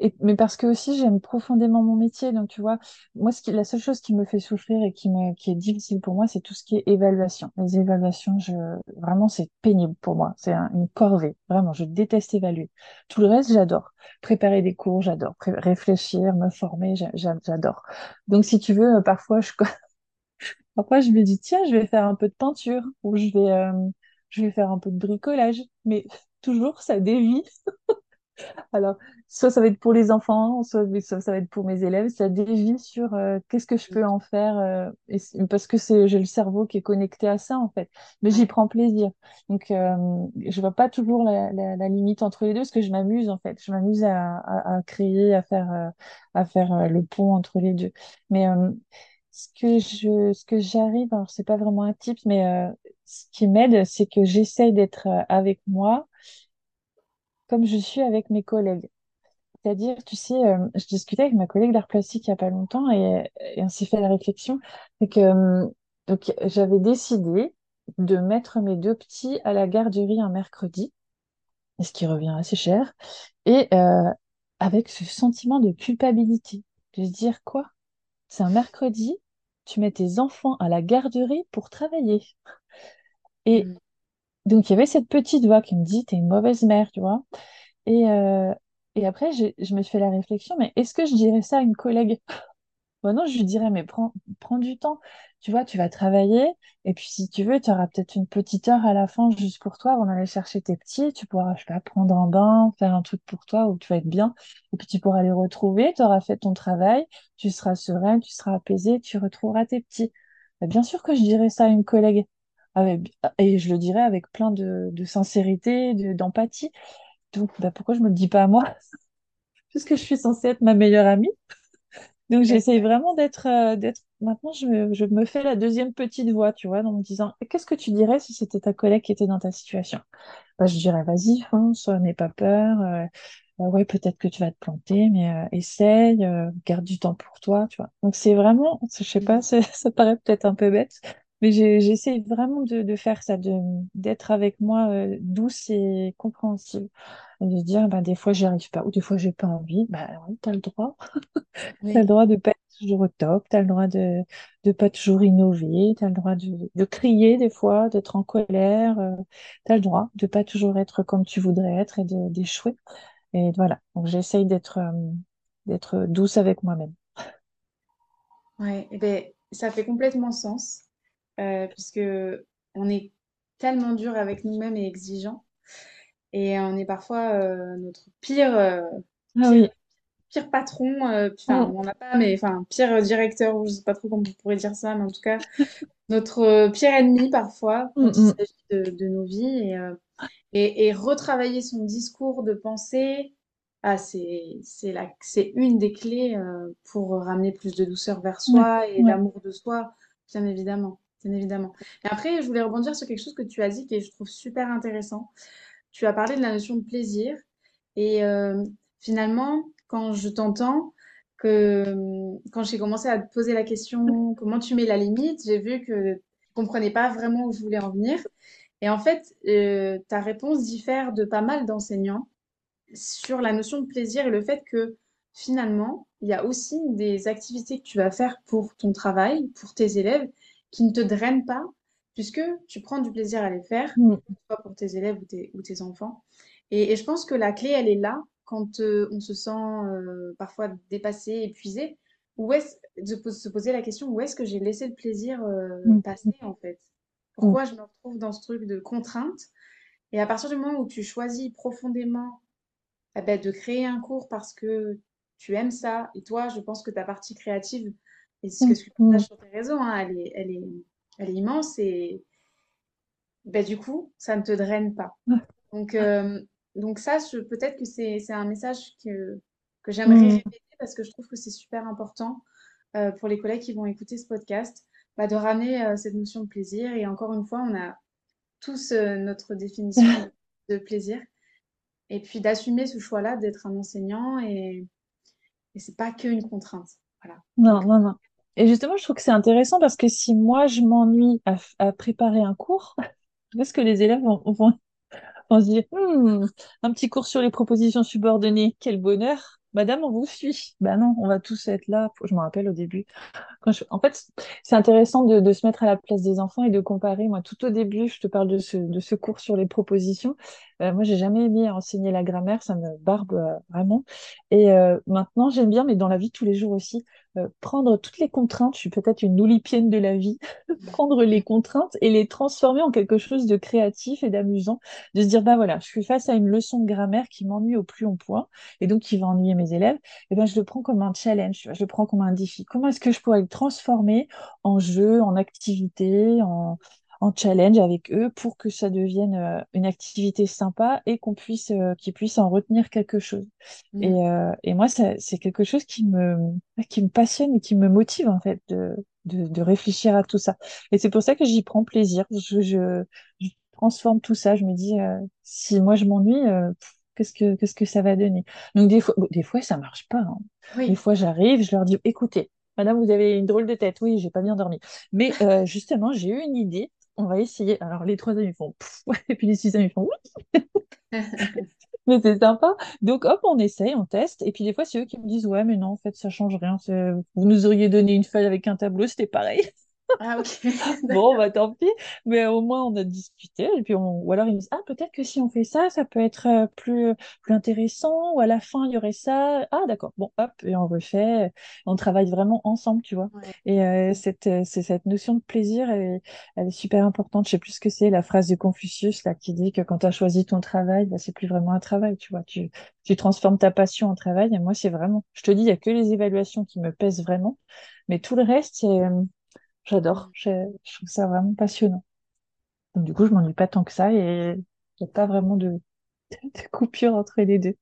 B: Et, mais parce que aussi j'aime profondément mon métier, donc tu vois, moi ce qui, la seule chose qui me fait souffrir et qui me, qui est difficile pour moi, c'est tout ce qui est évaluation. Les évaluations, je, vraiment c'est pénible pour moi, c'est un- une corvée, vraiment, je déteste évaluer. Tout le reste, j'adore. Préparer des cours, j'adore. Réfléchir, me former, j'a- j'a- j'adore. Donc si tu veux, euh, parfois je, parfois je me dis tiens, je vais faire un peu de peinture ou je vais, euh, je vais faire un peu de bricolage, mais toujours ça dévie alors, soit ça va être pour les enfants, soit ça, ça va être pour mes élèves. Ça dévie sur euh, qu'est-ce que je peux en faire, euh, et parce que j'ai le cerveau qui est connecté à ça, en fait. Mais j'y prends plaisir. Donc, euh, je vois pas toujours la, la, la limite entre les deux, parce que je m'amuse, en fait. Je m'amuse à, à, à créer, à faire, euh, à faire le pont entre les deux. Mais ce que je, ce que j'arrive, alors c'est pas vraiment un tip, mais ce qui m'aide, c'est que j'essaye d'être avec moi comme je suis avec mes collègues. C'est-à-dire, tu sais, euh, je discutais avec ma collègue d'art plastique il n'y a pas longtemps et, on s'est fait la réflexion. Euh, donc, j'avais décidé de mettre mes deux petits à la garderie un mercredi, ce qui revient assez cher, et euh, avec ce sentiment de culpabilité, de se dire quoi? C'est un mercredi, tu mets tes enfants à la garderie pour travailler. Et
A: Mm.
B: Donc, il y avait cette petite voix qui me dit, t'es une mauvaise mère, tu vois. Et, euh, et après, je me fait la réflexion, mais est-ce que je dirais ça à une collègue? Bon, non, je lui dirais, mais prends, prends du temps. Tu vois, tu vas travailler, et puis si tu veux, tu auras peut-être une petite heure à la fin juste pour toi avant d'aller chercher tes petits. Tu pourras, je sais pas, prendre un bain, faire un truc pour toi où tu vas être bien. Et puis tu pourras les retrouver, tu auras fait ton travail, tu seras sereine, tu seras apaisée, tu retrouveras tes petits. Bah, bien sûr que je dirais ça à une collègue. Avec- et je le dirais avec plein de, de sincérité, de- d'empathie. Donc, bah, pourquoi je me le dis pas à moi? Puisque je suis censée être ma meilleure amie. Donc j'essaye vraiment d'être, euh, d'être. Maintenant, je me, je me fais la deuxième petite voix, tu vois, en me disant, qu'est-ce que tu dirais si c'était ta collègue qui était dans ta situation? Bah, je dirais, vas-y, fonce, euh, n'aie pas peur. euh, euh, ouais, peut-être que tu vas te planter, mais euh, essaye, garde du temps pour toi, tu vois. Donc c'est vraiment, je sais pas, c'est- ça paraît peut-être un peu bête, mais j'essaie vraiment de, de faire ça, d'être avec moi euh, douce et compréhensive. De dire, bah, des fois, j'y arrive pas, ou des fois, j'ai pas envie. Bah, oui, t'as le droit. T'as le
A: Oui,
B: droit de pas être toujours au top, t'as le droit de de pas toujours innover, t'as le droit de, de crier des fois, d'être en colère, euh, t'as le droit de pas toujours être comme tu voudrais être et d'échouer. Et voilà, donc j'essaye d'être euh, d'être douce avec moi-même.
A: ouais, et ben, ça fait complètement sens, euh, puisque on est tellement dur avec nous-mêmes et exigeant, et on est parfois euh, notre pire, euh,
B: Ah
A: pire,
B: oui.
A: pire patron, enfin,
B: Mm,
A: on n'a pas, mais enfin, pire directeur, ou je sais pas trop comment on pourrait dire ça, mais en tout cas, notre pire ennemi parfois,
B: mm,
A: quand il
B: mm.
A: s'agit de, de nos vies, et, et, et retravailler son discours de pensée, ah, c'est, une des clés euh, pour ramener plus de douceur vers soi et d'amour de soi, bien évidemment, bien évidemment. Et après, je voulais rebondir sur quelque chose que tu as dit qui je trouve super intéressant. Tu as parlé de la notion de plaisir et euh, finalement, quand je t'entends, que euh, quand j'ai commencé à te poser la question comment tu mets la limite, j'ai vu que tu comprenais pas vraiment où je voulais en venir. Et en fait, euh, ta réponse diffère de pas mal d'enseignants sur la notion de plaisir et le fait que finalement, il y a aussi des activités que tu vas faire pour ton travail, pour tes élèves, qui ne te drainent pas, puisque tu prends du plaisir à les faire,
B: Mm,
A: soit pour tes élèves ou tes, ou tes enfants. Et, et je pense que la clé, elle est là, quand euh, on se sent euh, parfois dépassé, épuisé, où est-ce, de se poser la question, où est-ce que j'ai laissé le plaisir euh,
B: mm,
A: passer en fait?
B: mm,
A: Pourquoi je me retrouve dans ce truc de contrainte? Et à partir du moment où tu choisis profondément eh ben, de créer un cours parce que tu aimes ça. Et toi, je pense que ta partie créative, et ce que
B: mm,
A: tu
B: mm,
A: partages sur tes réseaux, hein, elle est, elle est, elle est immense et ben, du coup, ça ne te draine pas.
B: mm.
A: Donc, euh, donc ça, peut-être que c'est, c'est un message que, que j'aimerais
B: Mm.
A: répéter parce que je trouve que c'est super important euh, pour les collègues qui vont écouter ce podcast, bah, de ramener euh, cette notion de plaisir. Et encore une fois, on a tous notre définition de, plaisir. Et puis d'assumer ce choix-là d'être un enseignant et, et c'est pas qu'une contrainte. Voilà.
B: Non, non, non. Et justement, je trouve que c'est intéressant parce que si moi, je m'ennuie à, préparer un cours, pense que les élèves vont, vont On se dit, Hmm, un petit cours sur les propositions subordonnées, quel bonheur. Madame, on vous suit. Ben non, on va tous être là. Je me rappelle au début. En fait, c'est intéressant de, se mettre à la place des enfants et de comparer. Moi, tout au début, je te parle de ce, cours sur les propositions. Euh, moi, j'ai jamais aimé enseigner la grammaire, ça me barbe euh, vraiment. Et euh, maintenant, j'aime bien, mais dans la vie tous les jours aussi, euh, prendre toutes les contraintes. Je suis peut-être une oulipienne de la vie. Prendre les contraintes et les transformer en quelque chose de créatif et d'amusant. De se dire, bah voilà, je suis face à une leçon de grammaire qui m'ennuie au plus haut point et donc qui va ennuyer mes élèves eh ben, je le prends comme un challenge, je le prends comme un défi. Comment est-ce que je pourrais le transformer en jeu, en activité, en, en challenge avec eux pour que ça devienne euh, une activité sympa et qu'on puisse, euh, qu'ils puissent en retenir quelque chose? Et,
A: mm,
B: euh, et moi, ça- c'est quelque chose qui me, qui me passionne et qui me motive en fait de, de, de réfléchir à tout ça. Et c'est pour ça que j'y prends plaisir. Je, je, je transforme tout ça. Je me dis, si moi je m'ennuie, qu'est-ce que, qu'est-ce que ça va donner. Donc, des fois, des fois ça marche pas. Hein. Des fois, j'arrive, je leur dis, écoutez, madame, vous avez une drôle de tête. Oui, j'ai pas bien dormi. Mais euh, justement, j'ai eu une idée. On va essayer. Alors, les trois amis font, et puis les six amis font, oui. mais c'est sympa. Donc, hop, on essaye, on teste. Et puis, des fois, c'est eux qui me disent, ouais, mais non, en fait, ça change rien. Vous nous auriez donné une feuille avec un tableau, c'était pareil.
A: Ah, ok.
B: bon, bah tant pis. Mais au moins, on a discuté. Et puis, on... ou alors, ils me disent, ah, peut-être que si on fait ça, ça peut être euh, plus, plus intéressant. Ou à la fin, il y aurait ça. Ah, d'accord. Bon, hop, et on refait. On travaille vraiment ensemble, tu vois. Et euh, cette, euh, c'est cette notion de plaisir, elle, elle, est super importante. Je sais plus ce que c'est, la phrase de Confucius, là, qui dit que quand tu as choisi ton travail, bah, c'est plus vraiment un travail, tu vois. Tu, tu transformes ta passion en travail. Et moi, c'est vraiment, je te dis, il y a que les évaluations qui me pèsent vraiment. Mais tout le reste, c'est J'adore, je, trouve ça vraiment passionnant. Donc du coup, je m'ennuie pas tant que ça et il n'y a pas vraiment de, coupure entre les deux.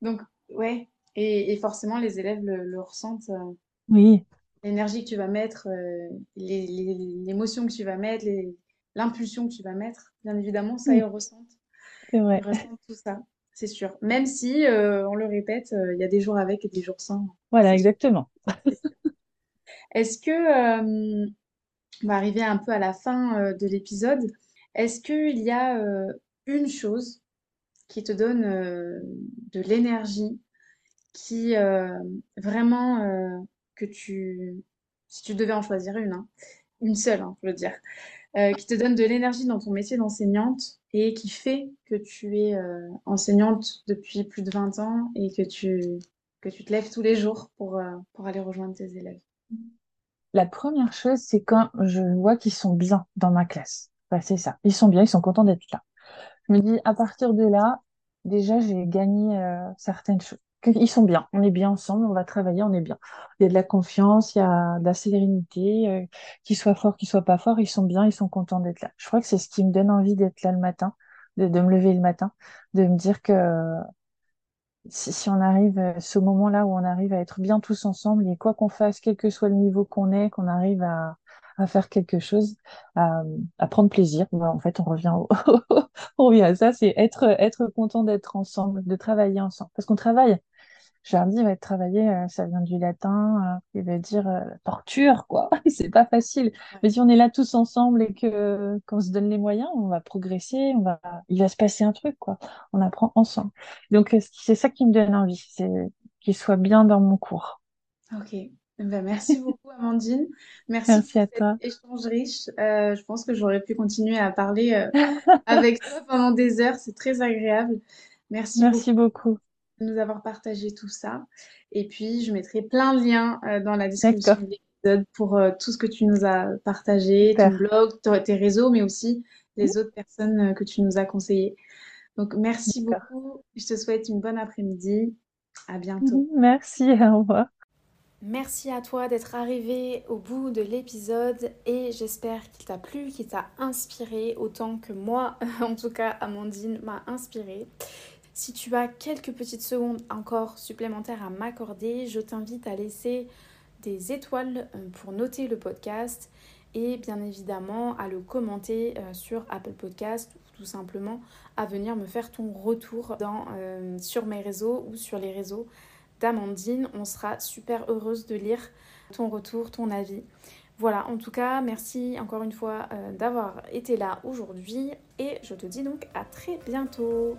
A: Donc, ouais, et, forcément, les élèves le, ressentent. Euh,
B: oui.
A: L'énergie que tu vas mettre, euh, l'émotion que tu vas mettre, l'impulsion que tu vas mettre, bien évidemment, ça, ils ressentent.
B: C'est vrai.
A: Ils ressentent tout ça, c'est sûr. Même si, euh, on le répète, il y a des jours avec et des jours sans.
B: Voilà, exactement.
A: Est-ce que, euh, on va arriver un peu à la fin euh, de l'épisode, est-ce qu'il y a euh, une chose qui te donne de l'énergie, qui vraiment que tu, si tu devais en choisir une, hein, une seule, hein, je veux dire, qui te donne de l'énergie dans ton métier d'enseignante et qui fait que tu es enseignante depuis plus de 20 ans et que tu, que tu te lèves tous les jours pour, pour aller rejoindre tes élèves?
B: La première chose, c'est quand je vois qu'ils sont bien dans ma classe. c'est ça. Ils sont bien, ils sont contents d'être là. Je me dis, à partir de là, déjà, j'ai gagné euh, certaines choses. Ils sont bien, on est bien ensemble, on va travailler, on est bien. Il y a de la confiance, il y a de la sérénité, euh, qu'ils soient forts, qu'ils soient pas forts, ils sont bien, ils sont contents d'être là. Je crois que c'est ce qui me donne envie d'être là le matin, de me lever le matin, de me dire que si, on arrive, euh, ce moment-là où on arrive à être bien tous ensemble et quoi qu'on fasse, quel que soit le niveau qu'on est, qu'on arrive à, à faire quelque chose, à, à prendre plaisir. Ben, en fait, on revient, au on revient à ça, c'est être, être content d'être ensemble, de travailler ensemble. Parce qu'on travaille, Jardy va travailler, euh, ça vient du latin, euh, il veut dire euh, torture, quoi. C'est pas facile. Mais si on est là tous ensemble et que qu'on se donne les moyens, on va progresser, on va, il va se passer un truc, quoi. On apprend ensemble. Donc c'est ça qui me donne envie, c'est qu'il soit bien dans mon cours.
A: Ok. Ben, merci beaucoup Amandine. Merci,
B: merci
A: pour
B: à toi.
A: échange riche. je pense que j'aurais pu continuer à parler avec toi pendant des heures. C'est très agréable. Merci,
B: merci beaucoup
A: nous avoir partagé tout ça. Et puis, je mettrai plein de liens euh, dans la description de l'épisode pour euh, tout ce que tu nous as partagé, ton blog, tes réseaux, mais aussi les autres personnes euh, que tu nous as conseillées. Donc, merci beaucoup. Je te souhaite une bonne après-midi. À bientôt.
B: Merci, au revoir.
A: Merci à toi d'être arrivé au bout de l'épisode et j'espère qu'il t'a plu, qu'il t'a inspiré autant que moi, en tout cas Amandine m'a inspiré. Si tu as quelques petites secondes encore supplémentaires à m'accorder, je t'invite à laisser des étoiles euh, pour noter le podcast et bien évidemment à le commenter euh, sur Apple Podcast ou tout simplement à venir me faire ton retour euh, sur mes réseaux ou sur les réseaux d'Amandine. On sera super heureuse de lire ton retour, ton avis. Voilà, en tout cas, merci encore une fois d'avoir été là aujourd'hui et je te dis donc à très bientôt.